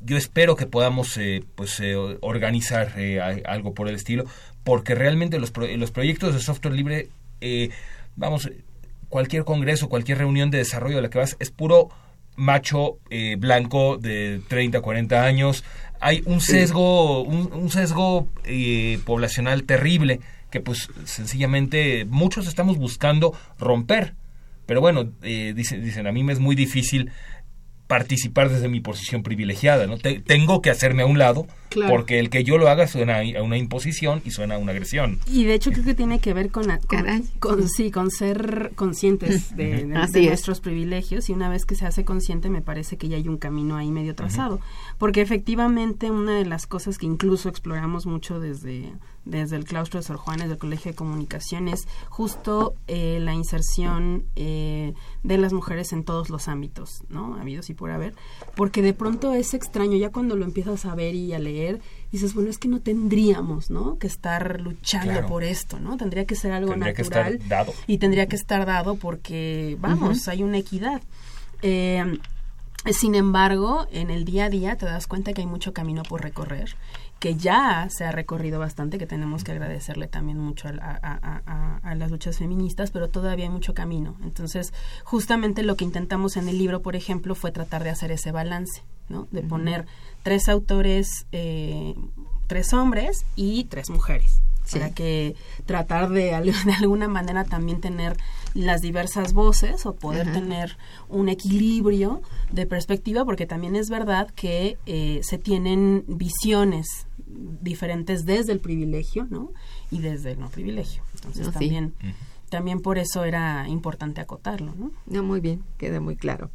yo espero que podamos eh, pues eh, organizar eh, algo por el estilo porque realmente los, los proyectos de software libre vamos cualquier congreso cualquier reunión de desarrollo a la que vas es puro macho blanco de 30 40 años. Hay un sesgo un, un sesgo poblacional terrible que pues sencillamente muchos estamos buscando romper. Pero bueno dicen, dicen a mí me es muy difícil participar desde mi posición privilegiada, ¿no? tengo que hacerme a un lado porque el que yo lo haga suena a una imposición y suena a una agresión. Y de hecho creo que tiene que ver con, con, sí, con ser conscientes de, nuestros privilegios. Y una vez que se hace consciente me parece que ya hay un camino ahí medio trazado, porque efectivamente una de las cosas que incluso exploramos mucho desde desde el claustro de Sor Juanes del Colegio de Comunicaciones, justo eh, la inserción eh, de las mujeres en todos los ámbitos, ¿no? Habidos y por haber, porque de pronto es extraño, ya cuando lo empiezas a ver y a leer, dices, bueno, es que no tendríamos, ¿no? Que estar luchando por esto, ¿no? Tendría que ser algo natural. Y tendría que estar dado porque, vamos, hay una equidad. Eh, sin embargo, en el día a día te das cuenta que hay mucho camino por recorrer que ya se ha recorrido bastante, que tenemos que agradecerle también mucho a, las luchas feministas, pero todavía hay mucho camino. Entonces, justamente lo que intentamos en el libro, por ejemplo, fue tratar de hacer ese balance, ¿no? De poner tres autores, eh, tres hombres y tres mujeres. Para que tratar de, de alguna manera también tener las diversas voces o poder tener un equilibrio de perspectiva, porque también es verdad que eh, se tienen visiones diferentes desde el privilegio, ¿no? Y desde el no privilegio. Entonces también, también por eso era importante acotarlo, ¿no? No, muy bien, queda muy claro.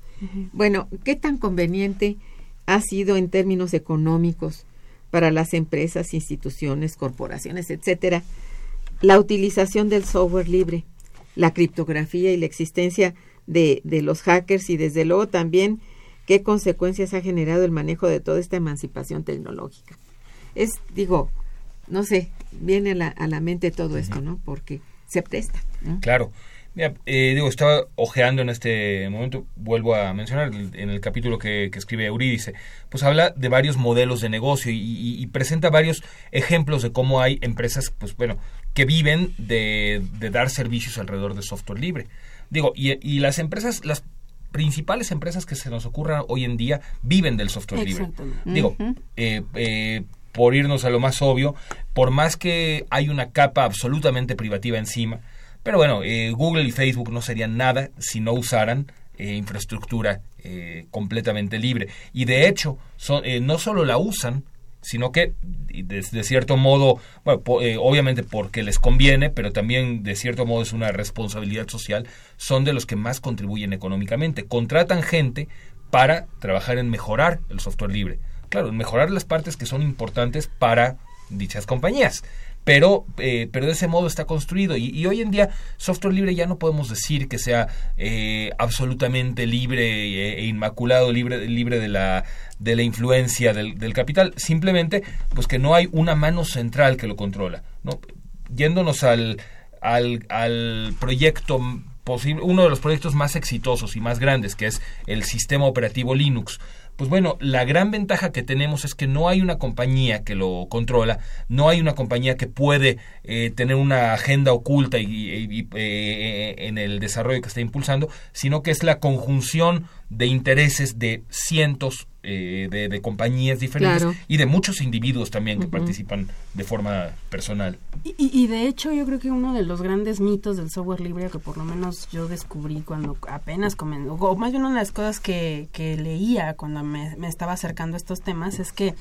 Bueno, ¿qué tan conveniente ha sido en términos económicos para las empresas, instituciones, corporaciones, etcétera, la utilización del software libre, la criptografía y la existencia de, de los hackers y desde luego también qué consecuencias ha generado el manejo de toda esta emancipación tecnológica? Es, digo, no sé, viene a la, a la mente todo esto, ¿no? Porque se presta. Claro. Mira, eh, digo, estaba ojeando en este momento, vuelvo a mencionar, en el capítulo que, escribe Eurídice, pues habla de varios modelos de negocio y, presenta varios ejemplos de cómo hay empresas, pues bueno, que viven de, de dar servicios alrededor de software libre. Digo, y, y, las empresas, las principales empresas que se nos ocurran hoy en día viven del software libre. Digo, eh, eh, por irnos a lo más obvio, por más que hay una capa absolutamente privativa encima, pero bueno, eh, Google y Facebook no serían nada si no usaran eh, infraestructura eh, completamente libre. Y de hecho, no solo la usan, sino que de, cierto modo, bueno, obviamente porque les conviene, pero también de cierto modo es una responsabilidad social, son de los que más contribuyen económicamente. Contratan gente para trabajar en mejorar el software libre claro, mejorar las partes que son importantes para dichas compañías. Pero, eh, pero de ese modo está construido. Y, hoy en día, software libre ya no podemos decir que sea eh, absolutamente libre e, e, inmaculado, libre, libre de la, de la influencia del, del, capital. Simplemente, pues que no hay una mano central que lo controla. ¿no? yéndonos al, al, al proyecto posible, uno de los proyectos más exitosos y más grandes, que es el sistema operativo Linux. Pues bueno, la gran ventaja que tenemos es que no hay una compañía que lo controla, no hay una compañía que puede eh, tener una agenda oculta y, eh, en el desarrollo que está impulsando, sino que es la conjunción de intereses de cientos eh, de, compañías diferentes y de muchos individuos también que participan de forma personal. Y, de hecho yo creo que uno de los grandes mitos del software libre que por lo menos yo descubrí cuando apenas comenzó, o más bien una de las cosas que, leía cuando me, estaba acercando a estos temas es que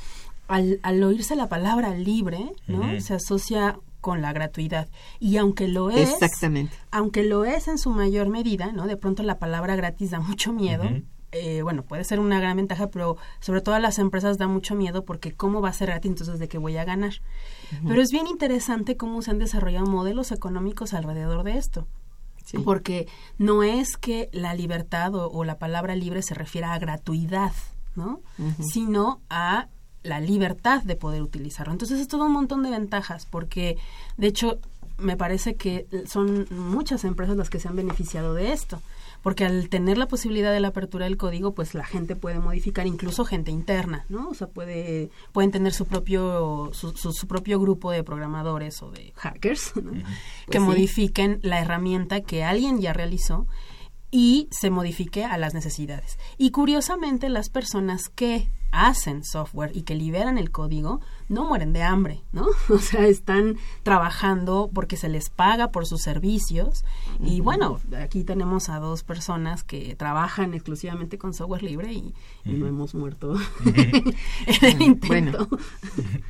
al, al oírse la palabra libre, ¿no? Se asocia con la gratuidad. Y aunque lo es, Exactamente. aunque lo es en su mayor medida, ¿no? De pronto la palabra gratis da mucho miedo. Eh, bueno, puede ser una gran ventaja, pero sobre todo a las empresas da mucho miedo porque cómo va a ser gratis, entonces de qué voy a ganar. Pero es bien interesante cómo se han desarrollado modelos económicos alrededor de esto. Porque no es que la libertad o, la palabra libre se refiera a gratuidad, ¿no? Sino a la libertad de poder utilizarlo. Entonces es todo un montón de ventajas porque, de hecho, me parece que son muchas empresas las que se han beneficiado de esto porque al tener la posibilidad de la apertura del código, pues la gente puede modificar, incluso gente interna, ¿no? O sea, puede, pueden tener su propio, su, su, propio grupo de programadores o de hackers, que pues modifiquen la herramienta que alguien ya realizó y se modifique a las necesidades. Y curiosamente, las personas que hacen software y que liberan el código no mueren de hambre, ¿no? O sea, están trabajando porque se les paga por sus servicios. Y bueno, aquí tenemos a dos personas que trabajan exclusivamente con software libre y, no hemos muerto en el intento.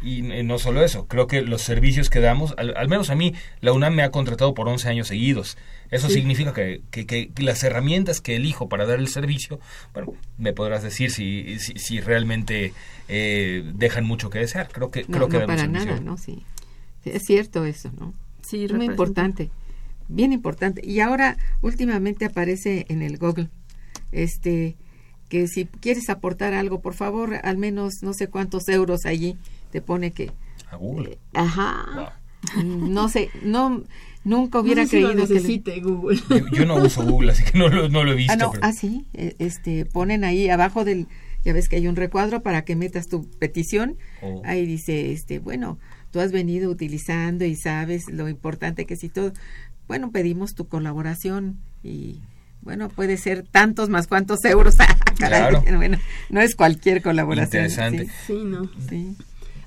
Y no solo eso, creo que los servicios que damos, al, menos a mí, la UNAM me ha contratado por 11 años seguidos. Eso significa que, que, las herramientas que elijo para dar el servicio, bueno, me podrás decir si, si, si realmente eh, dejan mucho que desear. Creo que, creo que para nada, ¿no? Sí. Es cierto eso, ¿no? Sí, muy importante, bien importante. Y ahora últimamente aparece en el Google, este, que si quieres aportar algo, por favor, al menos no sé cuántos euros allí te pone que. A Google. Eh, ajá. No sé, no nunca hubiera creído que Google. Yo, no uso Google, así que no lo, no lo he visto. Ah, no, ah, sí, e, este, ponen ahí abajo del ya ves que hay un recuadro para que metas tu petición. Oh. Ahí dice, este, bueno, tú has venido utilizando y sabes lo importante que si todo. Bueno, pedimos tu colaboración y bueno, puede ser tantos más cuantos euros. claro. Bueno, no es cualquier colaboración. Interesante. Sí, no. Sí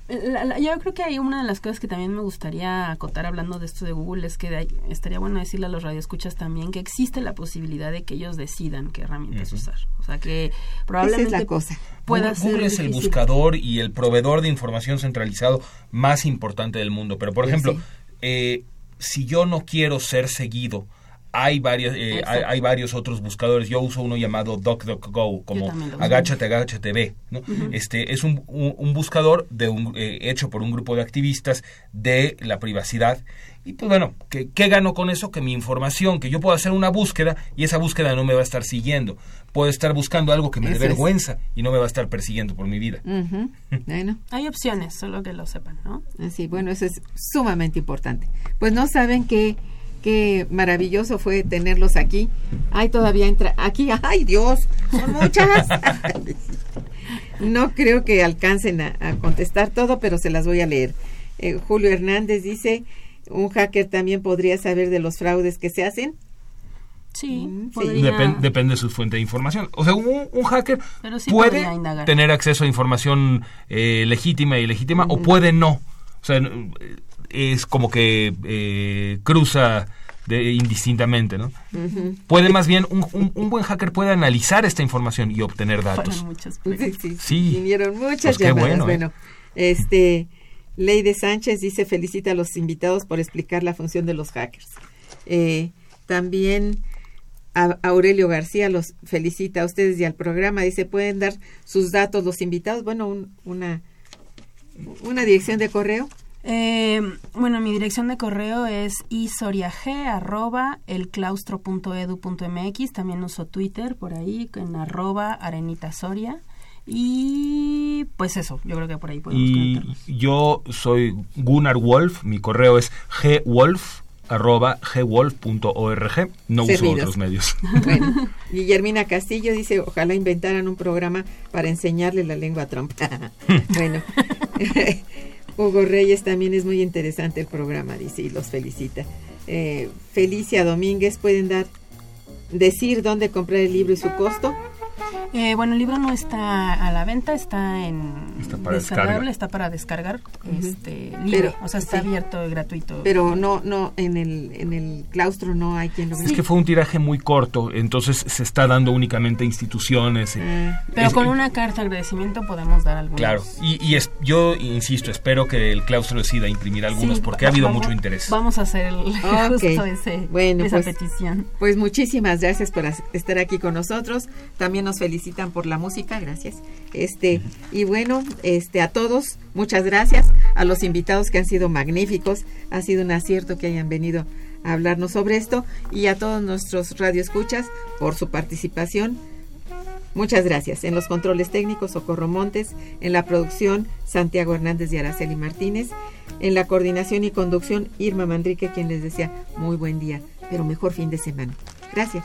yo creo que hay una de las cosas que también me gustaría acotar hablando de esto de Google es que estaría bueno decirle a los radioescuchas también que existe la posibilidad de que ellos decidan qué herramientas usar. O sea que probablemente es la cosa. pueda Google, Google es el buscador y el proveedor de información centralizado más importante del mundo. Pero por pues ejemplo, eh, si yo no quiero ser seguido hay varios, eh, hay, varios otros buscadores. Yo uso uno llamado DuckDuckGo, como agáchate, agáchate, ve. ¿no? este, es un, un, buscador de un, eh, hecho por un grupo de activistas de la privacidad. Y pues bueno, ¿qué, ¿qué, gano con eso? Que mi información, que yo puedo hacer una búsqueda y esa búsqueda no me va a estar siguiendo. Puedo estar buscando algo que me dé vergüenza y no me va a estar persiguiendo por mi vida. bueno. Hay opciones, solo que lo sepan, ¿no? Así, bueno, eso es sumamente importante. Pues no saben que qué maravilloso fue tenerlos aquí. Ay, todavía entra aquí. Ay, Dios, son muchas. no creo que alcancen a, contestar todo, pero se las voy a leer. Eh, Julio Hernández dice, un hacker también podría saber de los fraudes que se hacen. Sí, mm, depende de su fuente de información. O sea, un, hacker puede tener acceso a información eh, legítima y legítima o puede no. O sea, es como que eh, cruza de, indistintamente, ¿no? Puede más bien, un, un, buen hacker puede analizar esta información y obtener datos. sí, Vinieron muchas pues llamadas. Bueno, ¿eh? este, Lady Sánchez dice, felicita a los invitados por explicar la función de los hackers. Eh, también Aurelio García los felicita a ustedes y al programa. Dice, ¿pueden dar sus datos los invitados? Bueno, una, una dirección de correo. Eh, bueno, mi dirección de correo es isoriag@elclaustro.edu.mx. También uso Twitter por ahí en arroba arenitasoria. Y pues eso, yo creo que por ahí podemos Y yo soy Gunnar Wolf, mi correo es gwolf arroba gwolf.org. No uso otros medios. Bueno, Guillermina Castillo dice, ojalá inventaran un programa para enseñarle la lengua a Trump. bueno, Hugo Reyes también es muy interesante el programa, dice, y los felicita. Eh, Felicia Domínguez, ¿pueden dar decir dónde comprar el libro y su costo? Eh, bueno, el libro no está a la venta, está en está para descargar. está para descargar, este, libre, o sea, está abierto y gratuito. Pero no, no, en el, en el claustro no hay quien lo vea. Es que fue un tiraje muy corto, entonces se está dando únicamente a instituciones. Ah. pero con una carta de agradecimiento podemos dar algunos. Claro, y, y es, yo insisto, espero que el claustro decida imprimir algunos porque ha habido mucho interés. Vamos a hacer el, justo ese, bueno, esa pues, petición. Pues muchísimas gracias por estar aquí con nosotros. También nos felicitan por la música, gracias. Este, y bueno, este a todos, muchas gracias a los invitados que han sido magníficos. Ha sido un acierto que hayan venido a hablarnos sobre esto y a todos nuestros radioescuchas por su participación. Muchas gracias. En los controles técnicos, Socorro Montes. En la producción, Santiago Hernández y Araceli Martínez. En la coordinación y conducción, Irma Mandrique, quien les decía muy buen día, pero mejor fin de semana. Gracias.